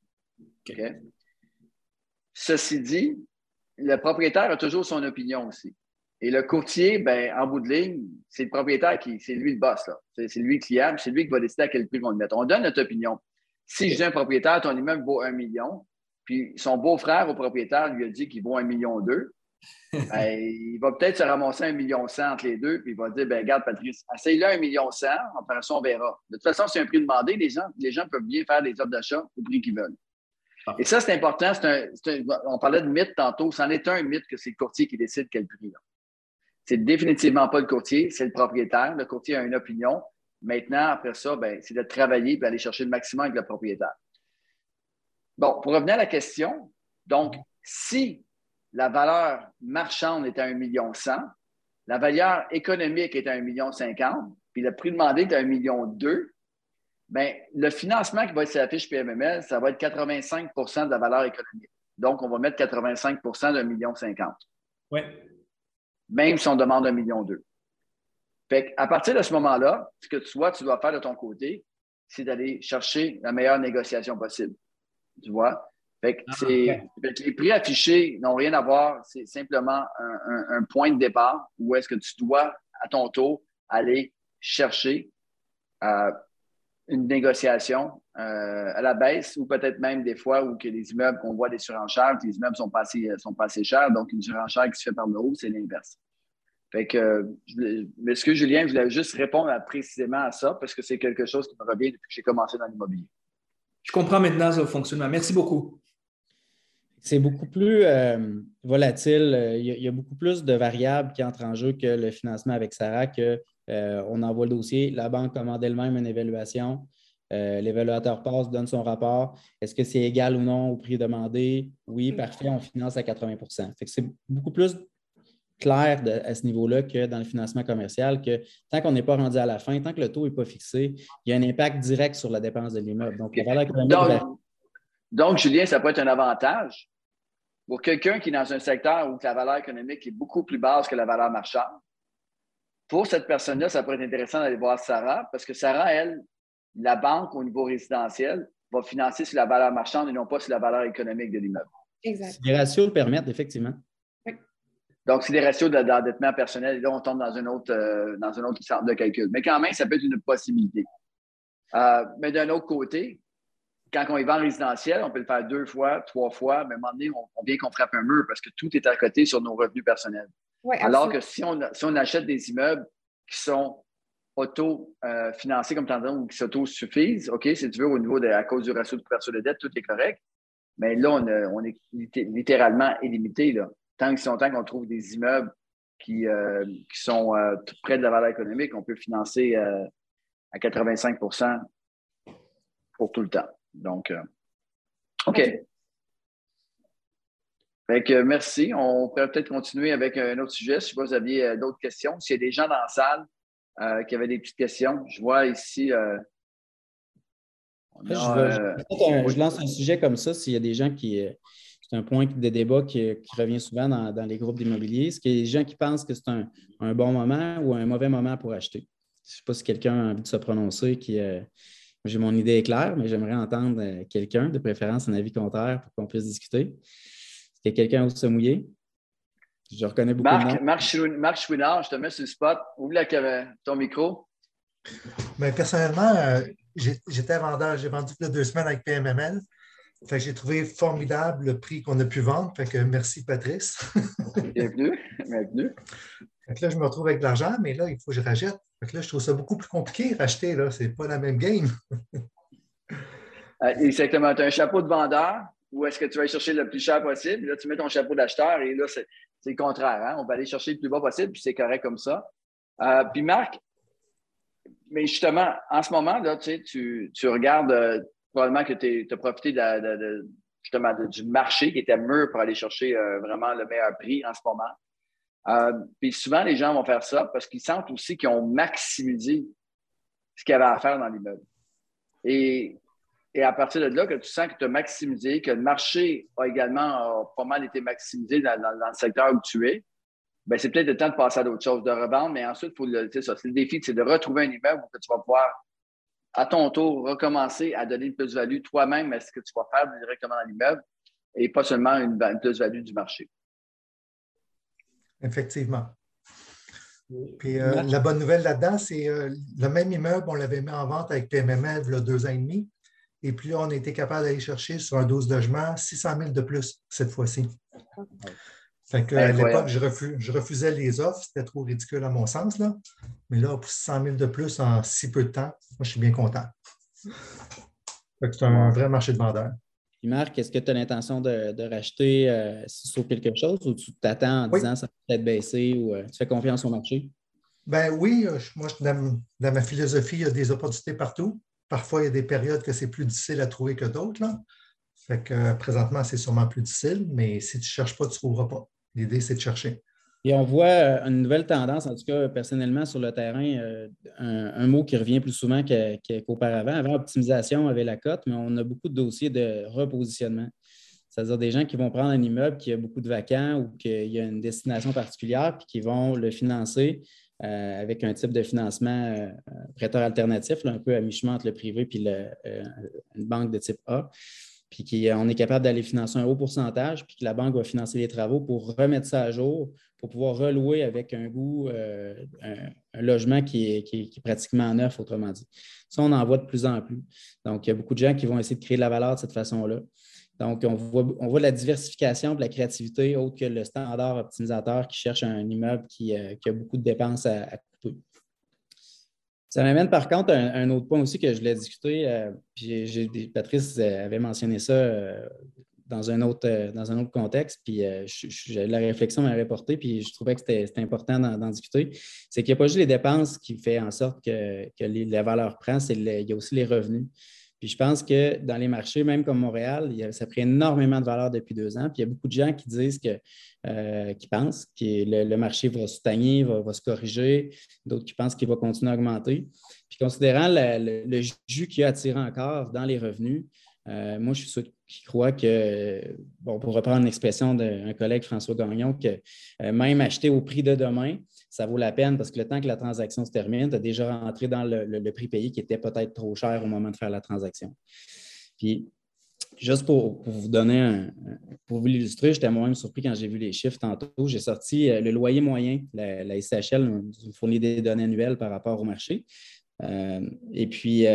Ceci dit, le propriétaire a toujours son opinion aussi. Et le courtier, ben, en bout de ligne, c'est le propriétaire qui, c'est lui le boss. C'est, lui le client, c'est lui qui va décider à quel prix on le mettre. On donne notre opinion. Si je dis à un propriétaire, ton immeuble vaut un million, puis son beau-frère au propriétaire lui a dit qu'il vaut un million deux, (laughs) ben, il va peut-être se ramasser un million entre les deux, puis il va dire ben, Regarde, Patrice, essaye-le un million cent, après ça, on verra. De toute façon, c'est un prix demandé, les gens, les gens peuvent bien faire des offres d'achat au prix qu'ils veulent. Et ça, c'est important. on parlait de mythe tantôt. C'en est un mythe que c'est le courtier qui décide quel prix. C'est définitivement pas le courtier, c'est le propriétaire. Le courtier a une opinion. Maintenant, après ça, ben, c'est de travailler et d'aller chercher le maximum avec le propriétaire. Bon, pour revenir à la question, donc, si la valeur marchande est à 1,1 million, la valeur économique est à 1,50 million, puis le prix demandé est à 1,2 million, bien, le financement qui va être sur la fiche PMML, ça va être 85% de la valeur économique. Donc, on va mettre 85% d'un million cinquante. Oui. Même si on demande un million deux. Fait à partir de ce moment-là, ce que toi, tu dois faire de ton côté, c'est d'aller chercher la meilleure négociation possible. Tu vois? Fait ah, les prix affichés n'ont rien à voir. C'est simplement un, point de départ où est-ce que tu dois, à ton tour, aller chercher euh, une négociation euh, à la baisse ou peut-être même des fois où que les immeubles qu'on voit des surenchères, les immeubles sont pas, assez, sont pas chers, donc une surenchère qui se fait par le haut, c'est l'inverse. Fait que, que Julien, je voulais juste répondre précisément à ça parce que c'est quelque chose qui me revient depuis que j'ai commencé dans l'immobilier. Je comprends maintenant ce fonctionnement. Merci beaucoup. C'est beaucoup plus euh, volatile. Il y, a, beaucoup plus de variables qui entrent en jeu que le financement avec Sarah, qu'on euh, envoie le dossier, la banque commande elle-même une évaluation, euh, l'évaluateur passe, donne son rapport. Est-ce que c'est égal ou non au prix demandé? Oui, parfait, on finance à 80% C'est beaucoup plus clair à ce niveau-là que dans le financement commercial, que tant qu'on n'est pas rendu à la fin, tant que le taux n'est pas fixé, il y a un impact direct sur la dépense de l'immeuble. Donc, donc, Julien, ça peut être un avantage pour quelqu'un qui est dans un secteur où la valeur économique est beaucoup plus basse que la valeur marchande. Pour cette personne-là, ça pourrait être intéressant d'aller voir Sarah parce que Sarah, elle, la banque au niveau résidentiel va financer sur la valeur marchande et non pas sur la valeur économique de l'immeuble. Exact. Les ratios le permettent, effectivement. Donc, c'est des ratios d'endettement personnel. Et là, on tombe dans un autre, euh, dans autre de calcul. Mais quand même, ça peut être une possibilité. Euh, mais d'un autre côté, quand on y va en résidentiel, on peut le faire deux fois, trois fois, mais à un moment donné, on, vient qu'on frappe un mur parce que tout est à côté sur nos revenus personnels. Alors que si on, si on, achète des immeubles qui sont auto-financés, comme tu ou qui s'auto-suffisent, OK, si tu veux, au niveau de, à cause du ratio de couverture de dette, tout est correct. Mais là, on, est littéralement illimité. Là tant que longtemps qu'on trouve des immeubles qui, euh, sont euh, près de la valeur économique, on peut financer euh, à 85% pour tout le temps. Donc, OK. Merci. On pourrait peut-être continuer avec un autre sujet. Si vous aviez d'autres questions. S'il y a des gens dans la salle qui avaient des petites questions, je vois ici. je, lance un sujet comme ça. S'il y a des gens qui, c'est un point de débat qui, revient souvent dans, les groupes d'immobilier. Est-ce qu'il y a des gens qui pensent que c'est un, bon moment ou un mauvais moment pour acheter? Je ne sais pas si quelqu'un a envie de se prononcer. Qui, euh, j'ai mon idée claire, mais j'aimerais entendre euh, quelqu'un, de préférence un avis contraire pour qu'on puisse discuter. Y a quelqu'un qui se mouiller? Je reconnais beaucoup Marc, de Marc, Marc Chouinard, je te mets sur le spot. Ouvre la, ton micro. Mais personnellement, euh, j'étais vendeur, j'ai vendu plus de deux semaines avec PMML j'ai trouvé formidable le prix qu'on a pu vendre. Fait que merci, Patrice. (laughs) bienvenue. bienvenue. là, je me retrouve avec de l'argent, mais là, il faut que je rachète. là, je trouve ça beaucoup plus compliqué racheter. Ce n'est pas la même game. (laughs) Euh, exactement. Tu as un chapeau de vendeur ou est-ce que tu vas aller chercher le plus cher possible? Là, tu mets ton chapeau d'acheteur et là, c'est le contraire. Hein? On va aller chercher le plus bas possible, puis c'est correct comme ça. Euh, puis Marc, mais justement, en ce moment, là, tu, regardes euh, probablement que tu as profité justement du marché qui était mûr pour aller chercher euh, vraiment le meilleur prix en ce moment. Puis souvent, les gens vont faire ça parce qu'ils sentent aussi qu'ils ont maximisé ce qu'il y avait à faire dans l'immeuble. Et, à partir de là, que tu sens que tu as maximisé, que le marché a également pas mal été maximisé dans, le secteur où tu es, ben c'est peut-être le temps de passer à d'autres choses, de revendre, mais ensuite, il faut le, ça, c'est le défi, c'est de retrouver un immeuble où tu vas pouvoir à ton tour, recommencer à donner une plus-value toi-même à ce que tu vas faire directement dans l'immeuble et pas seulement une, plus-value du marché. Effectivement. Puis euh, la bonne nouvelle là-dedans, c'est euh, le même immeuble, on l'avait mis en vente avec PMML il y a deux ans et demi. Et puis on a été capable d'aller chercher sur un 12 logements 600 000 de plus cette fois-ci. Fait que, à l'époque, je, je, refusais les offres. C'était trop ridicule à mon sens. Là. Mais là, pour 100 000 de plus en si peu de temps, moi, je suis bien content. C'est un vrai marché de vendeurs. Puis Marc, est-ce que tu as l'intention de, racheter euh, sur quelque chose ou tu t'attends en disant ça peut être baissé ou euh, tu fais confiance au marché? Ben oui, euh, moi, dans, dans, ma philosophie, il y a des opportunités partout. Parfois, il y a des périodes que c'est plus difficile à trouver que d'autres. Fait que présentement, c'est sûrement plus difficile, mais si tu ne cherches pas, tu ne trouveras pas. L'idée, c'est de chercher. Et on voit euh, une nouvelle tendance, en tout cas personnellement sur le terrain, euh, un, mot qui revient plus souvent qu'auparavant. Avant, optimisation avait la cote, mais on a beaucoup de dossiers de repositionnement. C'est-à-dire des gens qui vont prendre un immeuble qui a beaucoup de vacants ou qu'il y a une destination particulière, puis qui vont le financer euh, avec un type de financement prêteur alternatif, un peu à mi-chemin entre le privé et une banque de type A puis qu'on est capable d'aller financer un haut pourcentage, puis que la banque va financer les travaux pour remettre ça à jour, pour pouvoir relouer avec un goût euh, un, logement qui est, pratiquement neuf, autrement dit. Ça, on en voit de plus en plus. Donc, il y a beaucoup de gens qui vont essayer de créer de la valeur de cette façon-là. Donc, on voit, la diversification de la créativité autre que le standard optimisateur qui cherche un immeuble qui, euh, a beaucoup de dépenses à couper. Ça m'amène par contre à un, autre point aussi que je voulais discuter. Euh, Patrice euh, avait mentionné ça dans, un autre, dans un autre contexte, puis la réflexion m'a reporté, puis je trouvais que c'était important d'en discuter. C'est qu'il n'y a pas juste les dépenses qui font en sorte que, la valeur prend, il y a aussi les revenus. Puis je pense que dans les marchés, même comme Montréal, ça a pris énormément de valeur depuis deux ans. Puis il y a beaucoup de gens qui disent que, euh, qui pensent que le, marché va se stagner, va, se corriger, d'autres qui pensent qu'il va continuer à augmenter. Puis considérant le, jus qui a attiré encore dans les revenus, euh, moi, je suis sûr qui croit que, bon, pour reprendre l'expression d'un collègue François Gagnon, que euh, même acheter au prix de demain, ça vaut la peine parce que le temps que la transaction se termine, tu as déjà rentré dans le, prix payé qui était peut-être trop cher au moment de faire la transaction. Puis, juste pour, vous donner un, pour vous l'illustrer, j'étais moi-même surpris quand j'ai vu les chiffres tantôt. J'ai sorti euh, le loyer moyen, la, SHL fournit des données annuelles par rapport au marché. Euh, et puis,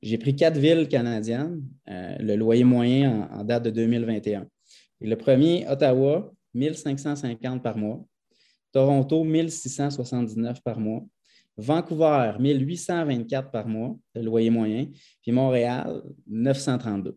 j'ai pris quatre villes canadiennes, euh, le loyer moyen en, date de 2021. le premier, Ottawa, 1550 par mois. Toronto, 1679 par mois. Vancouver, 1824 par mois, le loyer moyen. Puis Montréal, 932.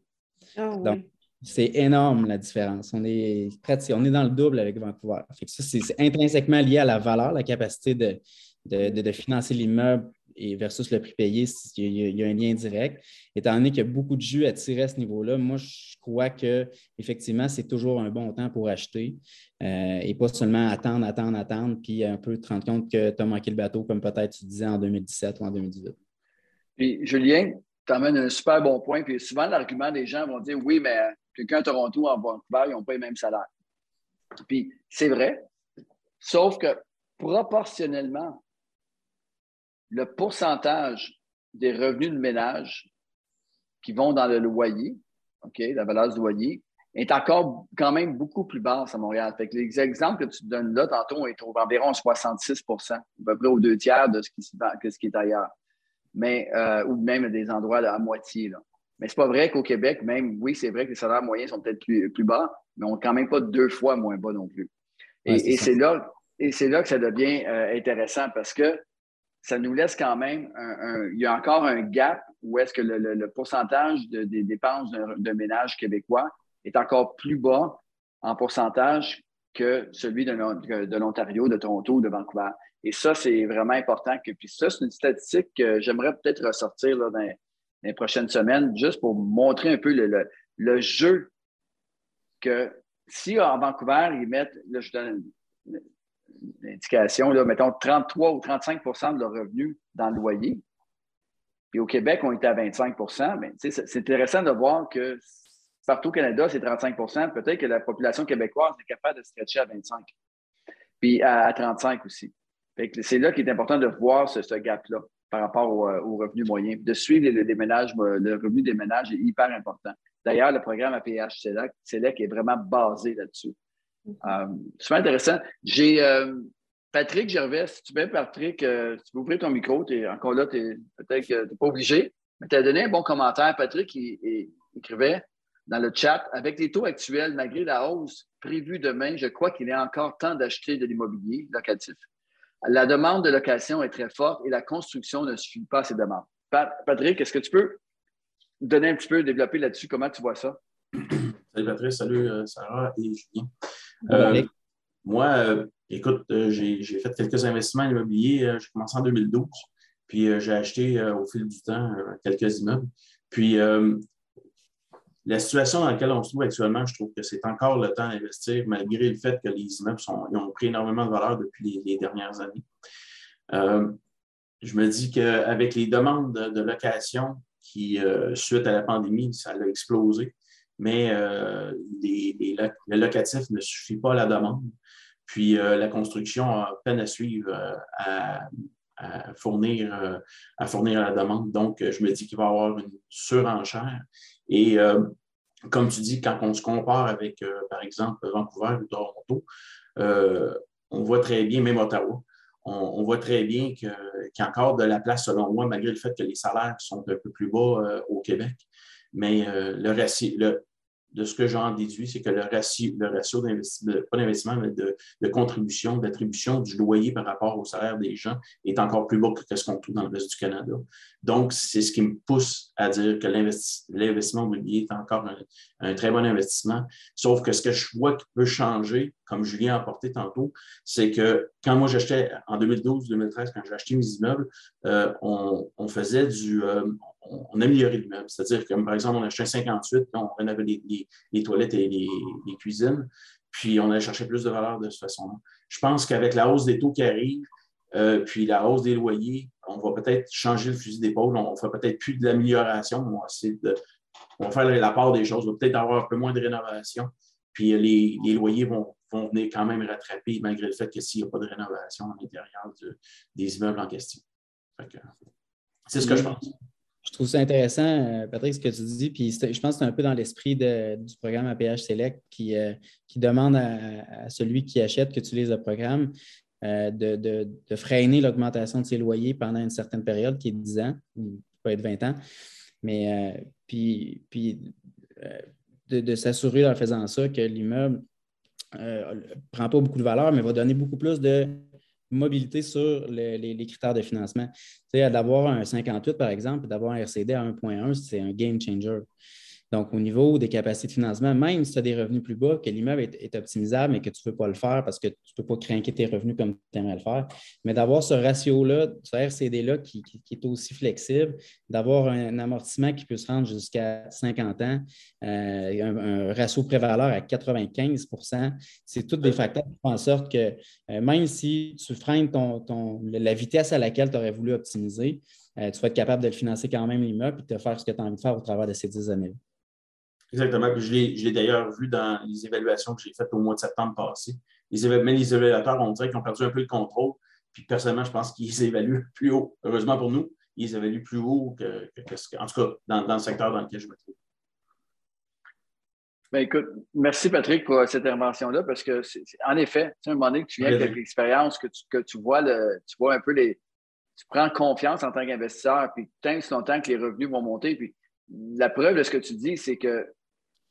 Ah Donc, c'est énorme la différence. On est, on est dans le double avec Vancouver. ça, c'est intrinsèquement lié à la valeur, la capacité de financer l'immeuble et versus le prix payé, il y, a, un lien direct. Étant donné qu'il y a beaucoup de jus à tirer à ce niveau-là, moi, je crois que effectivement, c'est toujours un bon temps pour acheter euh, et pas seulement attendre, attendre, attendre, puis un peu te rendre compte que tu as manqué le bateau, comme peut-être tu disais en 2017 ou en 2018. Puis, Julien, tu amènes un super bon point. Puis souvent, l'argument des gens vont dire oui, mais quelqu'un à Toronto en Vancouver, ils n'ont pas les mêmes salaires. Puis, c'est vrai, sauf que proportionnellement, le pourcentage des revenus de ménage qui vont dans le loyer, OK, la valeur du loyer, est encore quand même beaucoup plus basse à Montréal. Fait les exemples que tu donnes là, tantôt, on est environ 66% à peu près aux deux tiers de ce qui, ce qui est ailleurs. Mais, euh, ou même des endroits à moitié. Là. Mais ce n'est pas vrai qu'au Québec, même, oui, c'est vrai que les salaires moyens sont peut-être plus, bas, mais on n'est quand même pas deux fois moins bas non plus. Et, c'est là, et c'est là que ça devient euh, intéressant parce que ça nous laisse quand même un, il y a encore un gap où est-ce que le, pourcentage des dépenses d'un ménage québécois est encore plus bas en pourcentage que celui de, l'Ontario, de Toronto ou de Vancouver. Et ça, c'est vraiment important. Que, puis ça, c'est une statistique que j'aimerais peut-être ressortir dans, les prochaines semaines, juste pour montrer un peu le, jeu que si en Vancouver, ils mettent, là, je donne l'indication, mettons 33 ou 35% de leur revenu dans le loyer. Puis au Québec, on était à 25 mais c'est intéressant de voir que partout au Canada, c'est 35% Peut-être que la population québécoise est capable de stretcher à 25 puis à, 35 aussi. C'est là qu'il est important de voir ce, gap-là par rapport au, euh, revenu moyen. De suivre les, ménages, le revenu des ménages est hyper important. D'ailleurs, le programme APH SELEC est vraiment basé là-dessus. Euh, super intéressant. J'ai euh, Patrick Gervais, si tu veux, Patrick, euh, tu peux ouvrir ton micro, es encore là, peut-être que tu n'es pas obligé, mais tu as donné un bon commentaire. Patrick il, écrivait dans le chat avec les taux actuels, malgré la hausse prévu demain, je crois qu'il est encore temps d'acheter de l'immobilier locatif. La demande de location est très forte et la construction ne suffit pas à ces demandes. Patrick, est-ce que tu peux donner un petit peu, développer là-dessus, comment tu vois ça? Salut Patrick, salut euh, Sarah et Julien. Euh, moi, euh, écoute, j'ai fait quelques investissements immobiliers. j'ai commencé en 2012, puis j'ai acheté au fil du temps quelques immeubles. Puis la situation dans laquelle on se trouve actuellement, je trouve que c'est encore le temps d'investir, malgré le fait que les immeubles ont pris énormément de valeur depuis les, dernières années. Euh, je me dis qu'avec les demandes de, location qui, euh, suite à la pandémie, ça a explosé, mais euh, le locatif ne suffit pas à la demande. Puis la construction a peine à suivre à, fournir, à fournir la demande. Donc, je me dis qu'il va y avoir une surenchère. Et euh, comme tu dis, quand on se compare avec, euh, par exemple, Vancouver ou Toronto, euh, on voit très bien, même Ottawa, on, voit très bien qu'il y a encore de la place, selon moi, malgré le fait que les salaires sont un peu plus bas au Québec. Mais le, le, de ce que j'en déduis, c'est que le ratio, le ratio d'investissement, pas d'investissement, mais de, contribution, d'attribution du loyer par rapport au salaire des gens est encore plus bas que ce qu'on trouve dans le reste du Canada. Donc, c'est ce qui me pousse à dire que l'investissement immobilier est encore un, très bon investissement. Sauf que ce que je vois qui peut changer, comme Julien a apporté tantôt, c'est que quand moi j'achetais en 2012-2013, quand j'ai acheté mes immeubles, euh, on, faisait du, euh, on, améliorait l'immeuble. C'est-à-dire que, par exemple, on achetait un 58, on rénovait les, toilettes et les, cuisines, puis on allait chercher plus de valeur de cette façon-là. Je pense qu'avec la hausse des taux qui arrive, euh, puis la hausse des loyers, on va peut-être changer le fusil d'épaule, on ne fera peut-être plus de l'amélioration, on va de, on va faire la part des choses, on va peut-être avoir un peu moins de rénovation, puis les, loyers vont, venir quand même rattraper, malgré le fait que s'il n'y a pas de rénovation à l'intérieur des immeubles en question. C'est ce que je pense. Je trouve ça intéressant, euh, Patrick, ce que tu dis. Puis je pense que c'est un peu dans l'esprit du programme APH Select qui, euh, qui demande à, celui qui achète, qui utilise le programme, euh, de, freiner l'augmentation de ses loyers pendant une certaine période, qui est 10 ans, ou peut être 20 ans. Mais puis, puis de, s'assurer en faisant ça que l'immeuble ne prend pas beaucoup de valeur, mais va donner beaucoup plus de mobilité sur les, critères de financement. Tu sais, d'avoir un 58, par exemple, d'avoir un RCD à 1.1, c'est un game changer. Donc, au niveau des capacités de financement, même si tu as des revenus plus bas, que l'immeuble est, optimisable, mais que tu ne peux pas le faire parce que tu ne peux pas craquer tes revenus comme tu aimerais le faire, mais d'avoir ce ratio-là, ce RCD-là qui, est aussi flexible, d'avoir un, amortissement qui peut se rendre jusqu'à 50 ans, euh, un, ratio prévaleur à 95% c'est tous des facteurs qui font en sorte que euh, même si tu freines ton, la vitesse à laquelle tu aurais voulu optimiser, euh, tu vas être capable de le financer quand même l'immeuble et de faire ce que tu as envie de faire au travers de ces 10 années-là. Exactement. Je l'ai d'ailleurs vu dans les évaluations que j'ai faites au mois de septembre passé. Les mais les évaluateurs, on dirait qu'ils ont perdu un peu le contrôle. Puis personnellement, je pense qu'ils (laughs) évaluent plus haut. Heureusement pour nous, ils évaluent plus haut que, que, en tout cas, dans, le secteur dans lequel je me trouve. Ben écoute, merci Patrick pour cette intervention-là, parce que, en effet, tu sais, un moment donné que tu viens avec l'expérience, que tu, que tu vois le, tu vois un peu les. Tu prends confiance en tant qu'investisseur, puis tant longtemps que les revenus vont monter. Puis la preuve de ce que tu dis, c'est que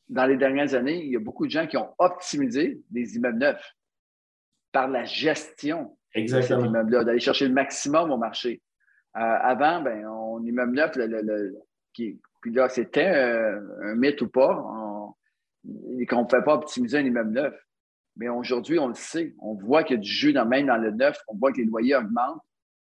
dans les dernières années, il y a beaucoup de gens qui ont optimisé des immeubles neufs par la gestion de cet immeuble-là, d'aller chercher le maximum au marché. Euh, avant, ben, on immeuble neuf, qui, puis là, c'était un, mythe ou pas, qu'on ne pouvait pas optimiser un immeuble neuf. Mais aujourd'hui, on le sait. On voit qu'il y a du jus dans, même dans le neuf. On voit que les loyers augmentent,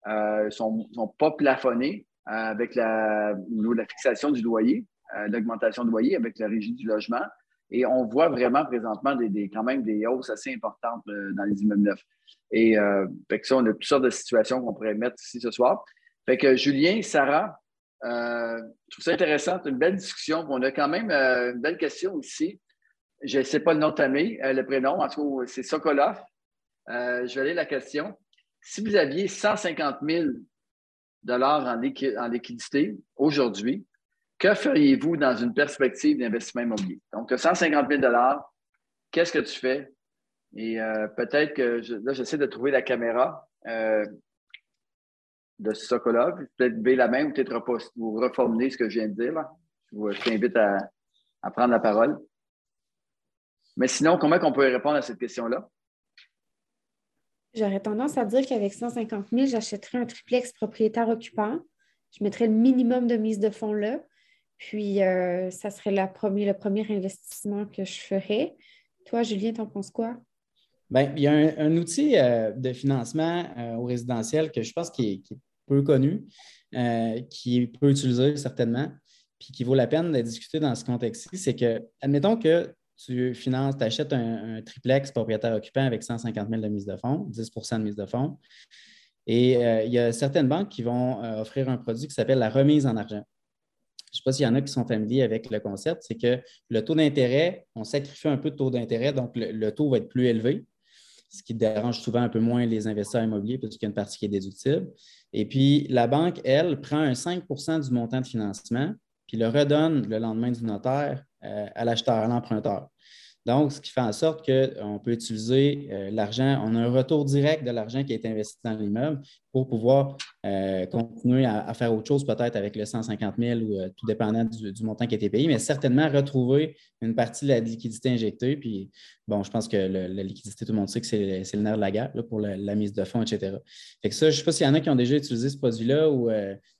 ne euh, sont, sont, pas plafonnés euh, avec la, la fixation du loyer. Euh, l'augmentation de loyer avec la régie du logement. Et on voit vraiment présentement des, quand même des hausses assez importantes euh, dans les immeubles neufs. Et euh, ça, on a toutes sortes de situations qu'on pourrait mettre ici ce soir. Fait que Julien, Sarah, je trouve ça intéressant, une belle discussion. On a quand même une belle question ici. Je ne sais pas le nom de ta le prénom, en tout cas, c'est Sokolov. je vais aller la question. Si vous aviez 150 000 en, en liquidité aujourd'hui, que feriez-vous dans une perspective d'investissement immobilier? Donc, tu as 150 000 qu'est-ce que tu fais? Et euh, peut-être que là, j'essaie de trouver la caméra euh, de Sokolov. Peut-être B la même ou peut-être reformuler ce que je viens de dire. Je, t'invite à, prendre la parole. Mais sinon, comment on peut répondre à cette question-là? J'aurais tendance à dire qu'avec 150 000, j'achèterais un triplex propriétaire occupant. Je mettrais le minimum de mise de fonds là. Puis, euh, ça serait le premier investissement que je ferais. Toi, Julien, t'en penses quoi? Bien, il y a un, outil euh, de financement euh, au résidentiel que je pense qui est, peu connu, qui est peu utilisé certainement, puis qui vaut la peine de discuter dans ce contexte-ci. C'est que, admettons que tu finances, tu achètes un, triplex propriétaire occupant avec 150 000 de mise de fonds, 10% de mise de fonds. Et il y a certaines banques qui vont offrir un produit qui s'appelle la remise en argent. Je ne sais pas s'il y en a qui sont familiers avec le concept, c'est que le taux d'intérêt, on sacrifie un peu de taux d'intérêt, donc le, taux va être plus élevé, ce qui dérange souvent un peu moins les investisseurs immobiliers parce qu'il y a une partie qui est déductible. Et puis, la banque, elle, prend un 5% du montant de financement, puis le redonne le lendemain du notaire euh, à l'acheteur, à l'emprunteur. Donc, ce qui fait en sorte qu'on peut utiliser euh, l'argent, on a un retour direct de l'argent qui été investi dans l'immeuble pour pouvoir euh, continuer à, faire autre chose, peut-être avec le 150 000 ou euh, tout dépendant du, montant qui a été payé, mais certainement retrouver une partie de la liquidité injectée. Puis, bon, je pense que la liquidité, tout le monde sait que c'est le nerf de la guerre pour la, mise de fonds, etc. Fait que ça, je ne sais pas s'il y en a qui ont déjà utilisé ce produit-là ou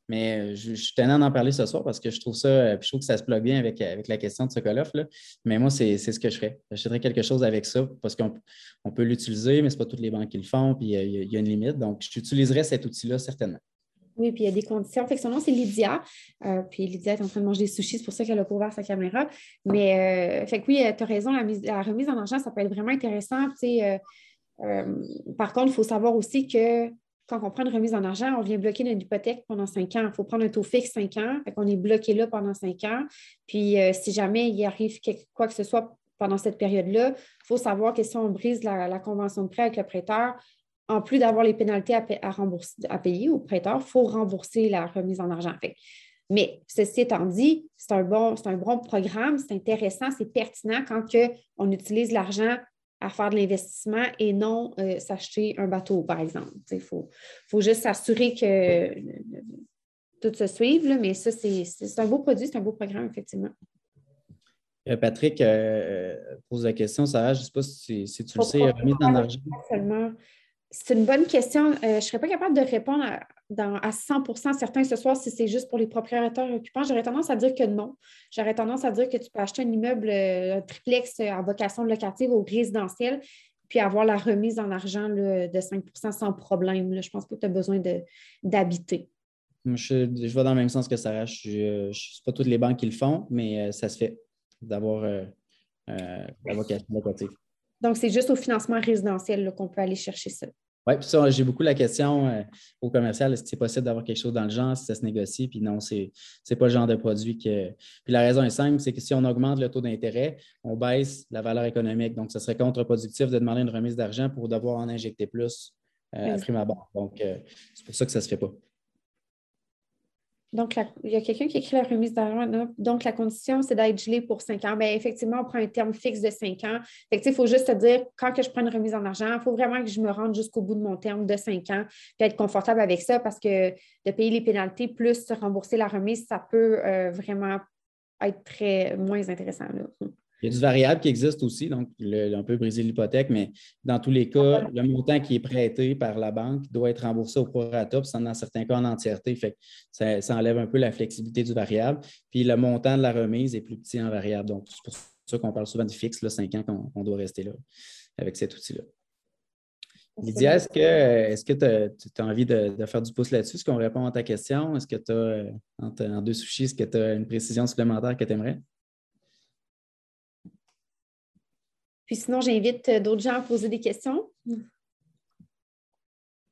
mais euh, je, je tenais à en parler ce soir parce que je trouve ça, euh, je trouve que ça se bloque bien avec, avec la question de ce call-off. Mais moi, c'est ce que je ferais. J'achèterais quelque chose avec ça parce qu'on on peut l'utiliser, mais ce n'est pas toutes les banques qui le font, puis il y, a une limite. Donc, j'utiliserais cet outil-là certainement. Oui, puis il y a des conditions. Fait que c'est Lydia. Euh, puis Lydia est en train de manger des sushis, c'est pour ça qu'elle a pas ouvert sa caméra. Mais fait que oui, tu as raison, la, la, remise en argent, ça peut être vraiment intéressant. par contre, il faut savoir aussi que quand on prend une remise en argent, on vient bloquer notre hypothèque pendant cinq ans. Il faut prendre un taux fixe cinq ans. Fait qu'on est bloqué là pendant cinq ans. Puis euh, si jamais il arrive quoi que ce soit pendant cette période-là, il faut savoir que si on brise la, convention de prêt avec le prêteur, en plus d'avoir les pénalités à, rembourser, à payer au prêteur, il faut rembourser la remise en argent. mais ceci étant dit, c'est un, bon, un bon programme, c'est intéressant, c'est pertinent quand on utilise l'argent à faire de l'investissement et non euh, s'acheter un bateau, par exemple. Il faut, juste s'assurer que tout se suive, mais ça, c'est un beau produit, c'est un beau programme, effectivement. Euh, Patrick euh, pose la question, Sarah, je ne sais pas si, tu le sais, remise en argent. C'est une bonne question. je ne serais pas capable de répondre à, à 100% certains ce soir si c'est juste pour les propriétaires occupants. J'aurais tendance à dire que non. J'aurais tendance à dire que tu peux acheter un immeuble un triplex à vocation locative ou résidentielle puis avoir la remise en argent de 5% sans problème. Je pense pas que tu as besoin d'habiter. Je, je, vais dans le même sens que Sarah. Je ne sais pas toutes les banques qui le font, mais euh, ça se fait d'avoir euh, euh, la vocation locative. Donc, c'est juste au financement résidentiel qu'on peut aller chercher ça. Oui, puis ça, j'ai beaucoup la question euh, au commercial, est-ce que c'est possible d'avoir quelque chose dans le genre, si ça se négocie? Puis non, ce n'est pas le genre de produit que. Puis la raison est simple, c'est que si on augmente le taux d'intérêt, on baisse la valeur économique. Donc, ce serait contre-productif de demander une remise d'argent pour devoir en injecter plus euh, à prime abord. Donc, euh, c'est pour ça que ça ne se fait pas. Donc, il y a quelqu'un qui écrit la remise d'argent. Donc, la condition, c'est d'être gelé pour cinq ans. Bien, effectivement, on prend un terme fixe de cinq ans. il faut juste se dire, quand que je prends une remise en argent, il faut vraiment que je me rende jusqu'au bout de mon terme de cinq ans, puis être confortable avec ça parce que de payer les pénalités plus rembourser la remise, ça peut euh, vraiment être très moins intéressant. Il y a du variable qui existe aussi, donc on peut briser l'hypothèque, mais dans tous les cas, le montant qui est prêté par la banque doit être remboursé au prorata, puis dans certains cas en entièreté. Ça, enlève un peu la flexibilité du variable. Puis le montant de la remise est plus petit en variable. Donc, c'est pour ça qu'on parle souvent du fixe, là, 5 ans qu'on doit rester là avec cet outil-là. Lydia, est-ce que tu as, envie de, faire du pouce là-dessus? Est-ce qu'on répond à ta question? Est-ce que tu as, en, en, deux sushis, est-ce que tu as une précision supplémentaire que tu aimerais? Puis sinon, j'invite euh, d'autres gens à poser des questions. Il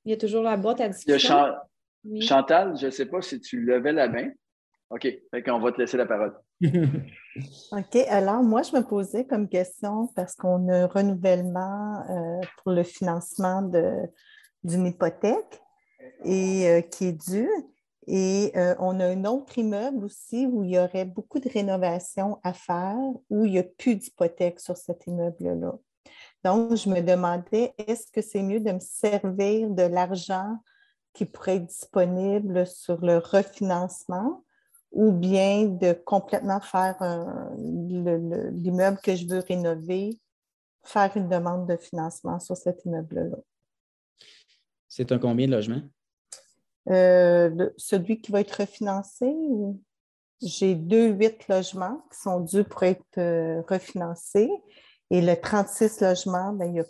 y a toujours la boîte à discussion. Chantal, je ne sais pas si tu levais la main. OK, on va te laisser la parole. (laughs) OK, alors moi, je me posais comme question parce qu'on a un renouvellement euh, pour le financement d'une hypothèque et euh, qui est due. Et euh, on a un autre immeuble aussi où il y aurait beaucoup de rénovations à faire, où il n'y a plus d'hypothèque sur cet immeuble-là. Donc, je me demandais, est-ce que c'est mieux de me servir de l'argent qui pourrait être disponible sur le refinancement ou bien de complètement faire l'immeuble que je veux rénover faire une demande de financement sur cet immeuble-là? C'est un combien de logements? Euh, celui qui va être refinancé, j'ai deux huit logements qui sont dus pour être euh, refinancés. Et le 36 logements, ben,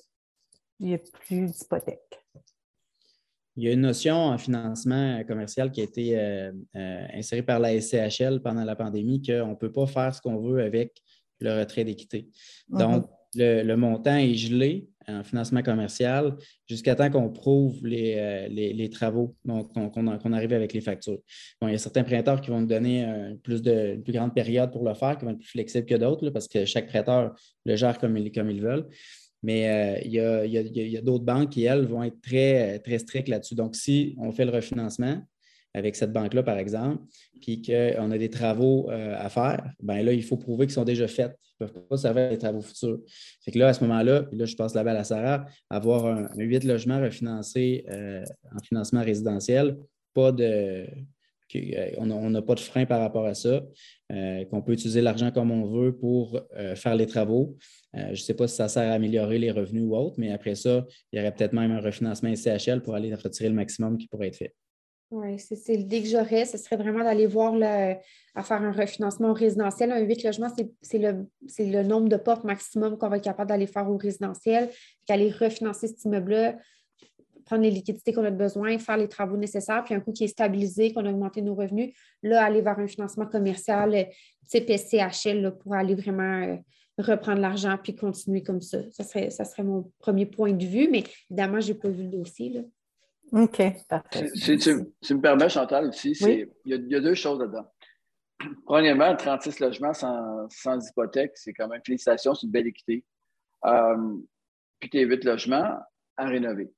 il n'y a, plus d'hypothèque. Il y a une notion en financement commercial qui a été euh, insérée par la SCHL pendant la pandémie qu'on ne peut pas faire ce qu'on veut avec le retrait d'équité. Mm-hmm. Donc, le, montant est gelé en financement commercial jusqu'à temps qu'on prouve les, euh, travaux, donc qu'on arrive avec les factures. il y a certains prêteurs qui vont nous donner plus de, une plus grande période pour le faire, qui vont être plus flexibles que d'autres, parce que chaque prêteur le gère comme ils, comme ils veulent. Mais euh, il y a, d'autres banques qui, elles, vont être très, très strictes là-dessus. Donc, si on fait le refinancement, avec cette banque-là, par exemple, puis qu'on a des travaux euh, à faire, bien là, il faut prouver qu'ils sont déjà faits. Ils ne peuvent pas servir des travaux futurs. Fait que là, à ce moment-là, puis là, je passe la balle à Sarah, avoir un, huit logements refinancés euh, en financement résidentiel, pas de. Euh, on n'a pas de frein par rapport à ça, qu'on peut utiliser l'argent comme on veut pour faire les travaux. je ne sais pas si ça sert à améliorer les revenus ou autre, mais après ça, il y aurait peut-être même un refinancement SCHL pour aller retirer le maximum qui pourrait être fait. Oui, c'est l'idée que j'aurais. Ce serait vraiment d'aller voir à faire un refinancement résidentiel. Un 8 logements, c'est le, le, nombre de portes maximum qu'on va être capable d'aller faire au résidentiel. Aller refinancer cet immeuble-là, prendre les liquidités qu'on a besoin, faire les travaux nécessaires, puis un coup qui est stabilisé, qu'on a augmenté nos revenus, là, aller vers un financement commercial type SCHL pour aller vraiment euh, reprendre l'argent puis continuer comme ça. Ça serait, ça serait mon premier point de vue, mais évidemment, je n'ai pas vu le dossier. Là. OK, parfait. Si, tu, me permets, Chantal, aussi, il, y a, deux choses dedans. (clears throat) Premièrement, 36 logements sans, hypothèque, c'est quand même félicitations, c'est une belle équité. Euh, puis tes 8 logements à rénover.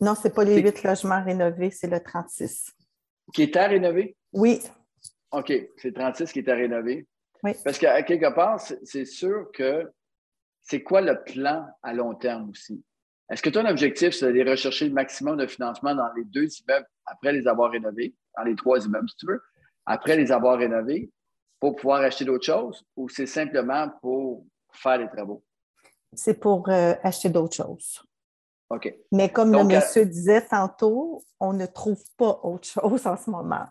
Non, ce n'est pas les 8 logements rénovés, c'est le 36. Qui est à rénover? Oui. OK, c'est 36 qui est à rénover. Oui. Parce qu'à quelque part, c'est sûr que c'est quoi le plan à long terme aussi? Est-ce que ton objectif, c'est d'aller rechercher le maximum de financement dans les deux immeubles après les avoir rénovés, dans les trois immeubles, si tu veux, après les avoir rénovés, pour pouvoir acheter d'autres choses ou c'est simplement pour faire les travaux? C'est pour euh, acheter d'autres choses. OK. Mais comme le euh, monsieur disait tantôt, on ne trouve pas autre chose en ce moment.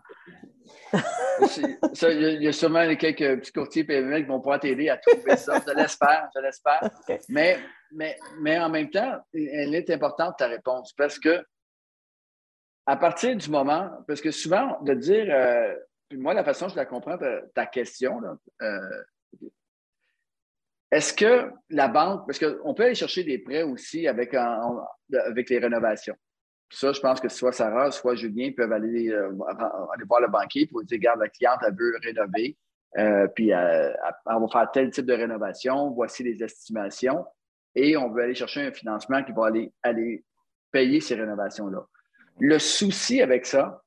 (laughs) il y a sûrement quelques petits courtiers PME qui vont pouvoir t'aider à trouver ça. Je l'espère, je l'espère. (laughs) Mais, mais, mais en même temps, elle est importante ta réponse parce que à partir du moment, parce que souvent, de dire, euh, moi, la façon dont je la comprends, ta, question, euh, est-ce que la banque, parce qu'on peut aller chercher des prêts aussi avec, avec les rénovations. Ça, je pense que soit Sarah, soit Julien peuvent aller, euh, aller voir le banquier pour dire, regarde, la cliente, elle veut rénover, euh, puis euh, on va faire tel type de rénovation, voici les estimations, et on veut aller chercher un financement qui va aller, aller payer ces rénovations-là. Le souci avec ça,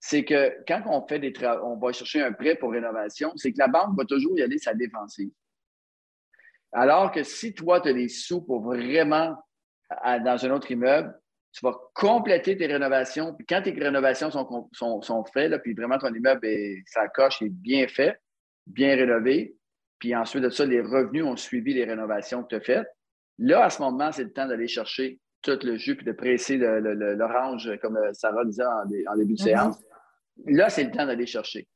c'est que quand on fait des on va chercher un prêt pour rénovation, c'est que la banque va toujours y aller sa défensive. Alors que si toi, tu as des sous pour vraiment, dans un autre immeuble, tu vas compléter tes rénovations. Puis quand tes rénovations sont, sont, sont faites, puis vraiment ton immeuble, est, ça coche, est bien fait, bien rénové, puis ensuite de ça, les revenus ont suivi les rénovations que tu as faites. Là, à ce moment, c'est le temps d'aller chercher tout le jus puis de presser l'orange, comme Sarah disait en, début de mm-hmm. séance. Là, c'est le temps d'aller chercher.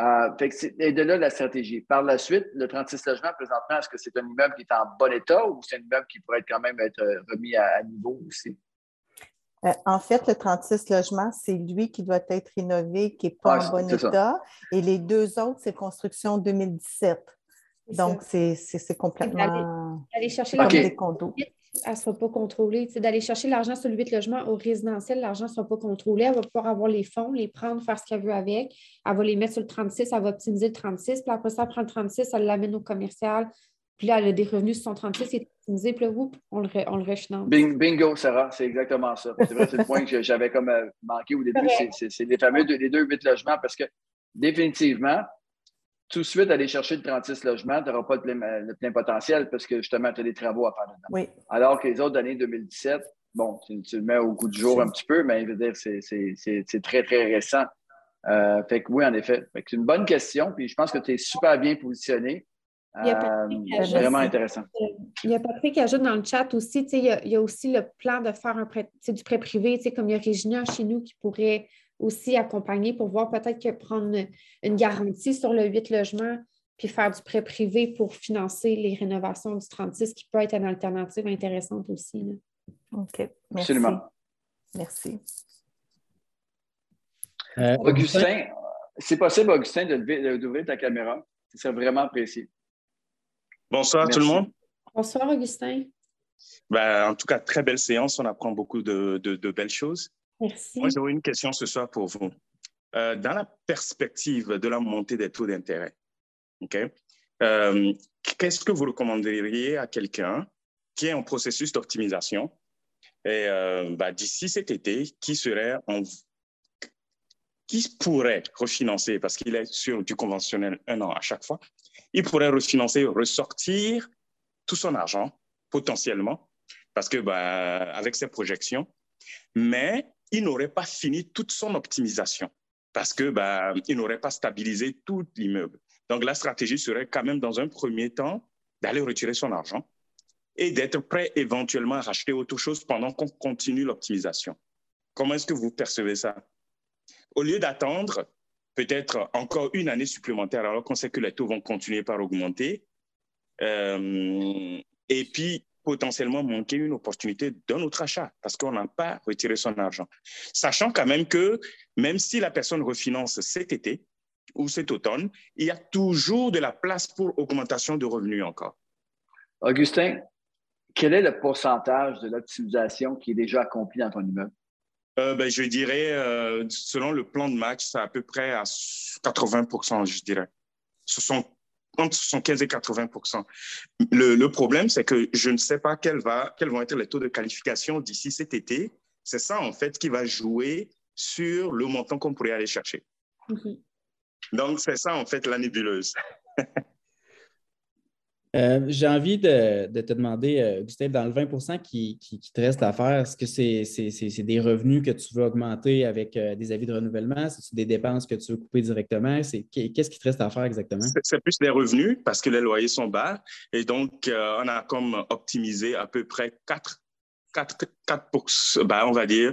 Euh, et de là, la stratégie. Par la suite, le 36 logements, présentement, est-ce que c'est un immeuble qui est en bon état ou c'est un immeuble qui pourrait quand même être remis à niveau aussi? Euh, en fait, le 36 logements, c'est lui qui doit être rénové, qui n'est pas en bon état. Et les deux autres, c'est construction 2017. Donc, c'est complètement. Aller chercher l'argent condos. Elle ne sera pas contrôlée. D'aller chercher l'argent sur le 8 logements au résidentiel, l'argent ne sera pas contrôlé. Elle va pouvoir avoir les fonds, les prendre, faire ce qu'elle veut avec. Elle va les mettre sur le 36, elle va optimiser le 36. Puis après ça, elle prend le 36, elle l'amène au commercial. Puis là, elle a des revenus sur son 36, c'est optimisé, puis là, on le, on le refinance. bingo, Sarah, c'est exactement ça. C'est vrai, c'est le point que j'avais comme euh, manqué au début. C'est les fameux les deux huit logements parce que définitivement, tout de suite, aller chercher le 36 logements, tu n'auras pas le plein, potentiel parce que justement, tu as des travaux à faire dedans. Oui. Alors que les autres années 2017, bon, tu, le mets au goût du jour un petit peu, mais je veux dire, c'est très, très récent. Euh, fait que oui, en effet. C'est une bonne question, puis je pense que tu es super bien positionné. Euh, c'est vraiment intéressant. Il y a Patrick qui ajoute dans le chat aussi, il y, a, il y a aussi le plan de faire un prêt, du prêt privé, comme il y a Régina chez nous qui pourrait aussi accompagner pour voir peut-être que prendre une garantie sur le 8 logements puis faire du prêt privé pour financer les rénovations du 36 qui peut être une alternative intéressante aussi. OK. Merci. Absolument. Merci. Euh, Augustin, c'est possible, Augustin, d'ouvrir ta caméra. Ce serait vraiment apprécié. Bonsoir tout le monde. Bonsoir, Augustin. Ben, en tout cas, très belle séance. On apprend beaucoup de, belles choses. Moi, j'aurais une question ce soir pour vous. Euh, dans la perspective de la montée des taux d'intérêt, euh, qu'est-ce que vous recommanderiez à quelqu'un qui est en processus d'optimisation et euh, bah, d'ici cet été, qui serait qui pourrait refinancer, parce qu'il est sur du conventionnel un an à chaque fois, il pourrait refinancer, ressortir tout son argent potentiellement, parce que bah, avec ses projections, mais il n'aurait pas fini toute son optimisation, parce que bah, il n'aurait pas stabilisé tout l'immeuble. Donc la stratégie serait quand même dans un premier temps d'aller retirer son argent et d'être prêt éventuellement à racheter autre chose pendant qu'on continue l'optimisation. Comment est-ce que vous percevez ça? Au lieu d'attendre peut-être encore une année supplémentaire alors qu'on sait que les taux vont continuer par augmenter, euh, et puis potentiellement manquer une opportunité d'un autre achat parce qu'on n'a pas retiré son argent. Sachant quand même que même si la personne refinance cet été ou cet automne, il y a toujours de la place pour augmentation de revenus encore. Augustin, quel est le pourcentage de l'optimisation qui est déjà accompli dans ton immeuble? Euh, ben, je dirais, euh, selon le plan de match, c'est à peu près à 80 je dirais. Ce sont entre 75 et 80 le, le, problème, c'est que je ne sais pas quel va, quels vont être les taux de qualification d'ici cet été. C'est ça, en fait, qui va jouer sur le montant qu'on pourrait aller chercher. Donc, c'est ça, en fait, la nébuleuse. (laughs) Euh, j'ai envie de, te demander, euh, Gustave, dans le 20% qui, te reste à faire, est-ce que c'est des revenus que tu veux augmenter avec euh, des avis de renouvellement? C'est des dépenses que tu veux couper directement? Qu'est-ce qui te reste à faire exactement? C'est plus des revenus parce que les loyers sont bas. Et donc, on a comme optimisé à peu près 4, 4, 4 ben, on va dire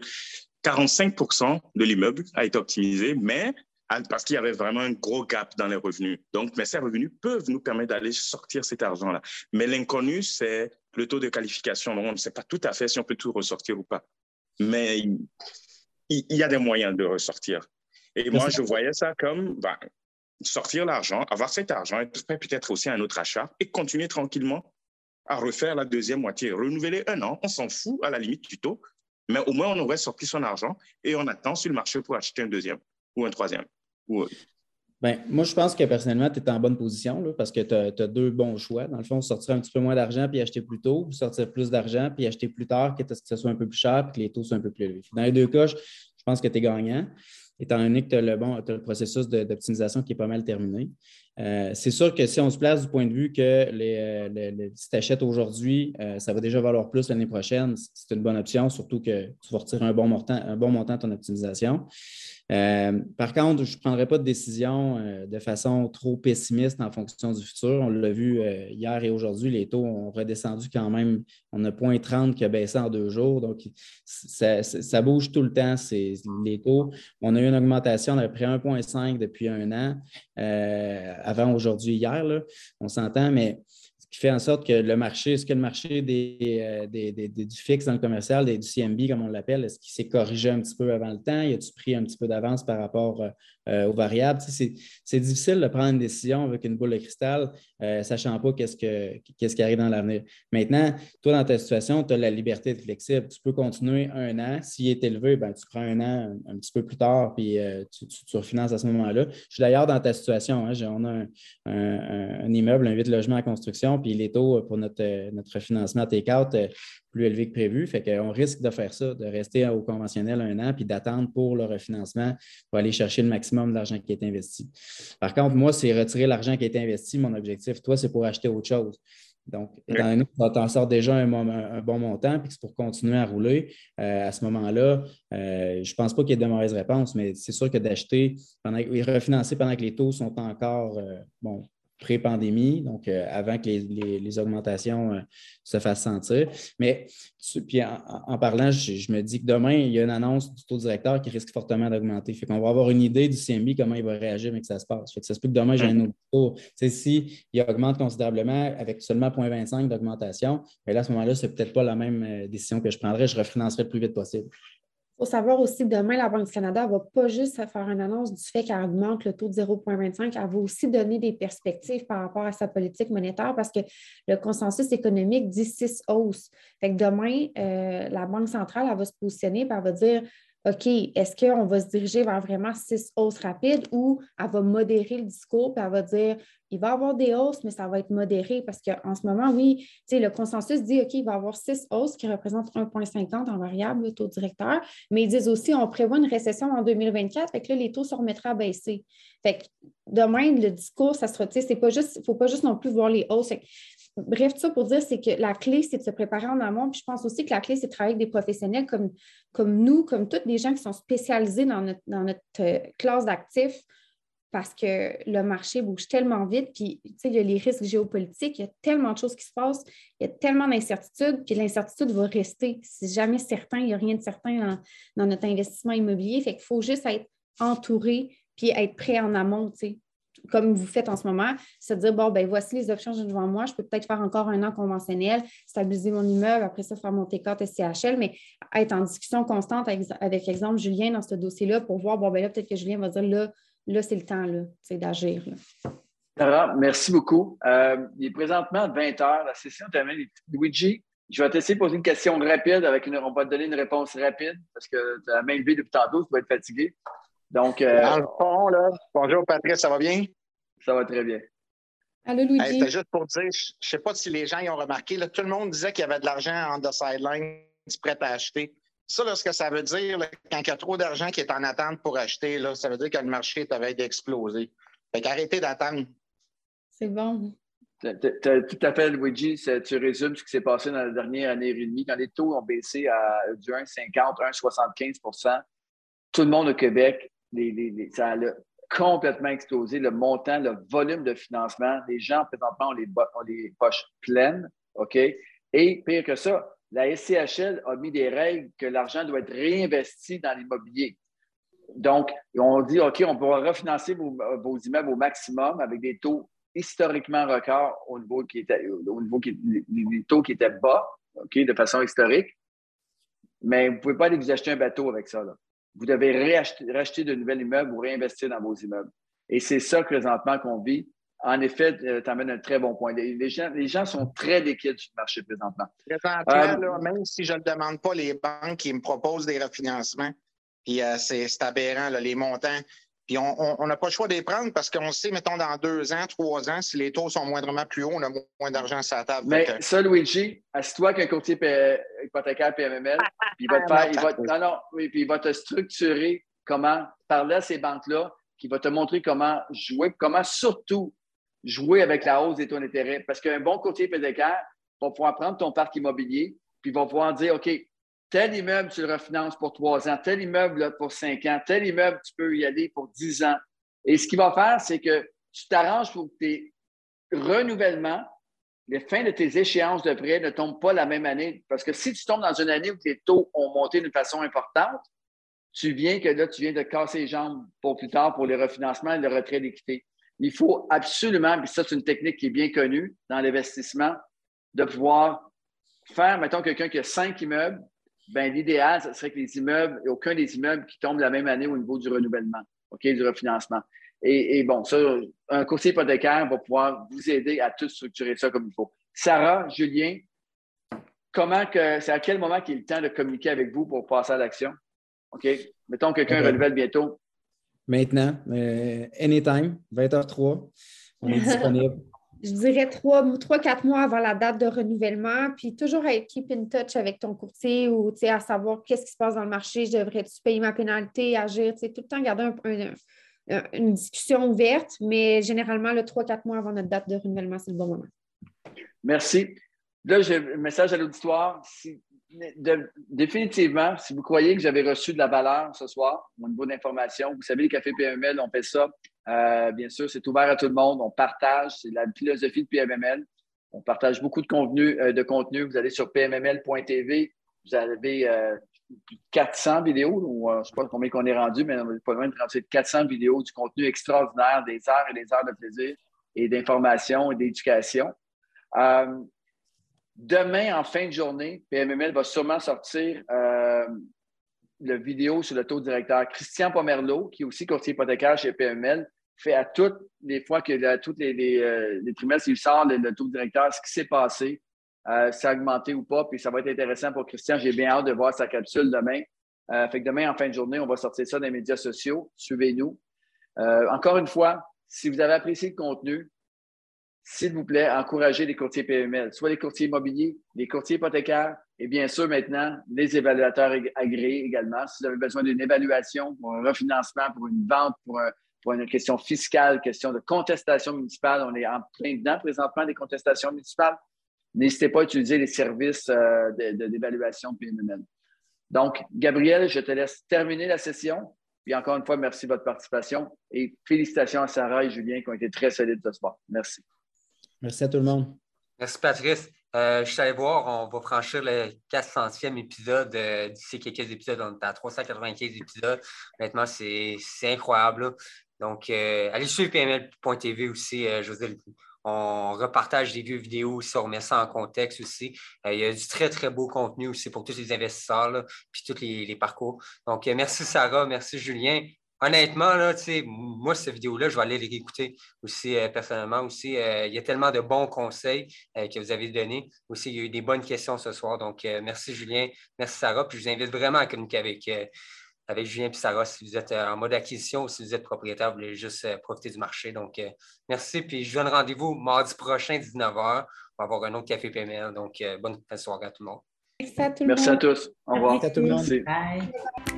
45% de l'immeuble a été optimisé, mais parce qu'il y avait vraiment un gros gap dans les revenus. Donc, mais ces revenus peuvent nous permettre d'aller sortir cet argent-là. Mais l'inconnu, c'est le taux de qualification. Donc, on ne sait pas tout à fait si on peut tout ressortir ou pas. Mais il, y a des moyens de ressortir. Et moi, je voyais ça comme ben, sortir l'argent, avoir cet argent, prêt peut-être aussi un autre achat et continuer tranquillement à refaire la deuxième moitié. Renouveler un an, on s'en fout à la limite du taux, mais au moins on aurait sorti son argent et on attend sur le marché pour acheter un deuxième ou un troisième. Ben, moi, je pense que personnellement, tu es en bonne position parce que tu as, deux bons choix. Dans le fond, sortir un petit peu moins d'argent puis acheter plus tôt, ou sortir plus d'argent puis acheter plus tard, que ce soit un peu plus cher et que les taux soient un peu plus élevés. Dans les deux cas, je pense que tu es gagnant, étant donné que tu as, le, bon, le processus d'optimisation qui est pas mal terminé. Euh, c'est sûr que si on se place du point de vue que euh, si tu achètes aujourd'hui, euh, ça va déjà valoir plus l'année prochaine, c'est une bonne option, surtout que tu vas retirer un bon montant, un bon montant de ton optimisation. Euh, par contre, je ne prendrai pas de décision euh, de façon trop pessimiste en fonction du futur. On l'a vu euh, hier et aujourd'hui, les taux ont redescendu quand même. On a 0,30 qui a baissé en deux jours. Donc, ça, bouge tout le temps, les taux. On a eu une augmentation d'à peu près 1,5 depuis un an, avant aujourd'hui, hier. on s'entend, mais qui fait en sorte que le marché, est-ce que le marché des, euh, du fixe dans le commercial, du CMB, comme on l'appelle, est-ce qu'il s'est corrigé un petit peu avant le temps? Y a-tu pris un petit peu d'avance par rapport euh, euh, aux variables? c'est difficile de prendre une décision avec une boule de cristal, sachant pas qu'est-ce, que, qu'est-ce qui arrive dans l'avenir. Maintenant, toi, dans ta situation, tu as la liberté de flexible. Tu peux continuer un an. S'il est élevé, ben, tu prends un an un, petit peu plus tard, puis tu, tu, refinances à ce moment-là. Je suis d'ailleurs dans ta situation. Hein. on a un, un, immeuble, un 8 logements en construction puis les taux pour notre, euh, notre financement take-out euh, plus élevés que prévu. Fait qu'on risque de faire ça, de rester au conventionnel un an puis d'attendre pour le refinancement pour aller chercher le maximum d'argent qui est investi. Par contre, moi, c'est retirer l'argent qui est investi, mon objectif. Toi, c'est pour acheter autre chose. Donc, étant donné que tu en sors déjà un, bon montant, puis que c'est pour continuer à rouler, euh, à ce moment-là, je ne pense pas qu'il y ait de mauvaises réponses, mais c'est sûr que d'acheter, pendant refinancer pendant que les taux sont encore bon, pré-pandémie, donc euh, avant que les, augmentations euh, se fassent sentir. Mais puis en, parlant, je, me dis que demain, il y a une annonce du taux directeur qui risque fortement d'augmenter. Fait qu'on va avoir une idée du CMB, comment il va réagir, mais que ça se passe. Fait que ça se peut que demain, j'ai un autre taux. S'il augmente considérablement avec seulement 0,25 d'augmentation, ben là, à ce moment-là, ce n'est peut-être pas la même euh, décision que je prendrais. Je refinancerai le plus vite possible. Il faut savoir aussi que demain, la Banque du Canada ne va pas juste faire une annonce du fait qu'elle augmente le taux de 0,25, elle va aussi donner des perspectives par rapport à sa politique monétaire parce que le consensus économique dit 6 hausses. Fait que demain, euh, la Banque centrale, va se positionner et elle va dire OK, est-ce qu'on va se diriger vers vraiment six hausses rapides ou elle va modérer le discours et elle va dire il va y avoir des hausses, mais ça va être modéré? Parce qu'en ce moment, oui, le consensus dit OK, il va y avoir six hausses qui représentent 1,50 en variable, le taux directeur, mais ils disent aussi on prévoit une récession en 2024, fait que là, les taux se remettraient à baisser. Fait que demain, le discours, ça sera, c'est pas juste, il ne faut pas juste non plus voir les hausses. Bref, tout ça pour dire, c'est que la clé, c'est de se préparer en amont. Puis je pense aussi que la clé, c'est de travailler avec des professionnels comme, comme nous, comme tous les gens qui sont spécialisés dans notre, euh, classe d'actifs parce que le marché bouge tellement vite, puis il y a les risques géopolitiques, il y a tellement de choses qui se passent, il y a tellement d'incertitudes, puis l'incertitude va rester. C'est jamais certain, il n'y a rien de certain dans, notre investissement immobilier. Fait qu'il faut juste être entouré puis être prêt en amont. Comme vous faites en ce moment, c'est de dire, bon, ben voici les options devant moi, je peux peut-être faire encore un an conventionnel, stabiliser mon immeuble, après ça, faire mon T4 SCHL, mais être en discussion constante avec, exemple, Julien dans ce dossier-là pour voir, bon, ben là, peut-être que Julien va dire, là, là c'est le temps, là, c'est d'agir. Sarah, merci beaucoup. Euh, il est présentement 20 h, la session termine. Luigi, je vais t'essayer de poser une question rapide avec une, on va te donner une réponse rapide parce que tu as la main levée depuis tantôt, tu vas être fatigué. Donc, euh, Dans le fond, là, bonjour Patrice, ça va bien? Ça va très bien. Allô, Luigi? C'était juste pour dire, je ne sais pas si les gens y ont remarqué, là, tout le monde disait qu'il y avait de l'argent en the sideline prêt à acheter. Ça, là, ce que ça veut dire, quand il y a trop d'argent qui est en attente pour acheter, là, ça veut dire que le marché avait d'exploser. Fait qu'arrêtez d'attendre. C'est bon. Tu as tout à fait, Luigi, tu résumes ce qui s'est passé dans la dernière année et demie, quand les taux ont baissé à du 1,50, 1,75% Tout le monde au Québec les, ça a complètement explosé. Le montant, le volume de financement, les gens présentement ont les, les poches pleines. OK? Et pire que ça, la SCHL a mis des règles que l'argent doit être réinvesti dans l'immobilier. Donc, on dit, OK, on pourra refinancer vos, immeubles au maximum avec des taux historiquement records au niveau qui était, au niveau taux qui étaient bas, OK, de façon historique. Mais vous ne pouvez pas aller vous acheter un bateau avec ça. Là vous devez racheter de nouveaux immeubles ou réinvestir dans vos immeubles. Et c'est ça présentement qu'on vit. En effet, euh, tu amènes un très bon point. Les, gens, les gens sont très liquides sur le marché présentement. Présentement, euh, même si je ne le demande pas, les banques qui me proposent des refinancements, puis euh, c'est aberrant, les montants. Puis on n'a pas le choix de les prendre parce qu'on sait, mettons, dans deux ans, trois ans, si les taux sont moindrement plus hauts, on a moins d'argent sur la table. Mais ça, Luigi, assis-toi qu'un courtier hypothécaire PMML, puis il va te faire, il va, (laughs) non, non, oui, puis il va te structurer comment parler à ces banques-là, qui va te montrer comment jouer, comment surtout jouer avec la hausse des taux d'intérêt. Parce qu'un bon courtier hypothécaire va pouvoir prendre ton parc immobilier, puis va pouvoir dire, OK, tel immeuble, tu le refinances pour trois ans, tel immeuble pour cinq ans, tel immeuble, tu peux y aller pour dix ans. Et ce qu'il va faire, c'est que tu t'arranges pour que tes renouvellements, les fins de tes échéances de prêt ne tombent pas la même année. Parce que si tu tombes dans une année où tes taux ont monté d'une façon importante, tu viens que là, tu viens de casser les jambes pour plus tard pour les refinancements et le retrait d'équité. Il faut absolument, puis ça, c'est une technique qui est bien connue dans l'investissement, de pouvoir faire, mettons, quelqu'un qui a cinq immeubles, ben, l'idéal, ce serait que les immeubles, aucun des immeubles qui tombent la même année au niveau du renouvellement, OK, du refinancement. Et, bon, ça, un courtier hypothécaire va pouvoir vous aider à tout structurer ça comme il faut. Sarah, Julien, comment que, c'est à quel moment qu'il est le temps de communiquer avec vous pour passer à l'action? OK? Mettons que quelqu'un renouvelle bientôt. Maintenant, euh, anytime, 20h03, on est disponible (laughs) je dirais trois, trois, quatre mois avant la date de renouvellement, puis toujours être keep in touch avec ton courtier ou à savoir qu'est-ce qui se passe dans le marché, je devrais-tu payer ma pénalité, agir, tout le temps garder une discussion ouverte, mais généralement, le trois, quatre mois avant notre date de renouvellement, c'est le bon moment. Merci. Là, j'ai un message à l'auditoire. définitivement, si vous croyez que j'avais reçu de la valeur ce soir au niveau d'information, vous savez, les cafés PML, on fait ça bien sûr, c'est ouvert à tout le monde. On partage. C'est la philosophie de PMML. On partage beaucoup de contenu. contenu. Vous allez sur pmml.tv. Vous avez 400 vidéos, ou, je ne sais pas combien qu'on est rendu, mais on est pas loin de 400 vidéos du contenu extraordinaire, des heures et des heures de plaisir et d'information et d'éducation. Euh, demain, en fin de journée, PMML va sûrement sortir euh, la vidéo sur le taux directeur. Christian Pomerleau, qui est aussi courtier hypothécaire chez PMML, fait à toutes les fois que toutes les, les, euh, les, trimestres, il sort le, taux directeur, ce qui s'est passé, euh, ça a augmenté ou pas, puis ça va être intéressant pour Christian. J'ai bien hâte de voir sa capsule demain. Euh, fait que demain, en fin de journée, on va sortir ça dans les médias sociaux. Suivez-nous. Euh, encore une fois, si vous avez apprécié le contenu, s'il vous plaît, encouragez les courtiers PML, soit les courtiers immobiliers, les courtiers hypothécaires et bien sûr maintenant les évaluateurs agréés également. Si vous avez besoin d'une évaluation pour un refinancement, pour une vente, pour, pour une question fiscale, question de contestation municipale, on est en plein dedans présentement des contestations municipales n'hésitez pas à utiliser les services euh, d'évaluation de, PMML. Donc, Gabriel, je te laisse terminer la session. Puis encore une fois, merci de votre participation et félicitations à Sarah et Julien qui ont été très solides ce soir. Merci. Merci à tout le monde. Merci, Patrice. Euh, je suis allé voir, on va franchir le 400e épisode euh, d'ici quelques épisodes. On est à 395 épisodes. Honnêtement, c'est incroyable. Donc, allez suivre pml.tv aussi, José on repartage des vieux vidéos aussi, on remet ça en contexte aussi. Euh, il y a du très, très beau contenu aussi pour tous les investisseurs, puis tous les, parcours. Donc, euh, merci Sarah, merci Julien. Honnêtement, là, moi, cette vidéo-là, je vais aller l'écouter aussi euh, personnellement. Aussi, il y a tellement de bons conseils que vous avez donnés. Aussi, il y a eu des bonnes questions ce soir. Donc, merci Julien, merci Sarah. Puis je vous invite vraiment à communiquer avec avec Julien et Sarah si vous êtes euh, en mode acquisition ou si vous êtes propriétaire, vous voulez juste euh, profiter du marché. Donc, euh, merci. Puis, je vous donne rendez-vous mardi prochain, 19h. On va avoir un autre café PML. Donc, bonne soirée à tout le monde. Merci à, Merci à tous. Au revoir. Merci à tout le monde. Bye.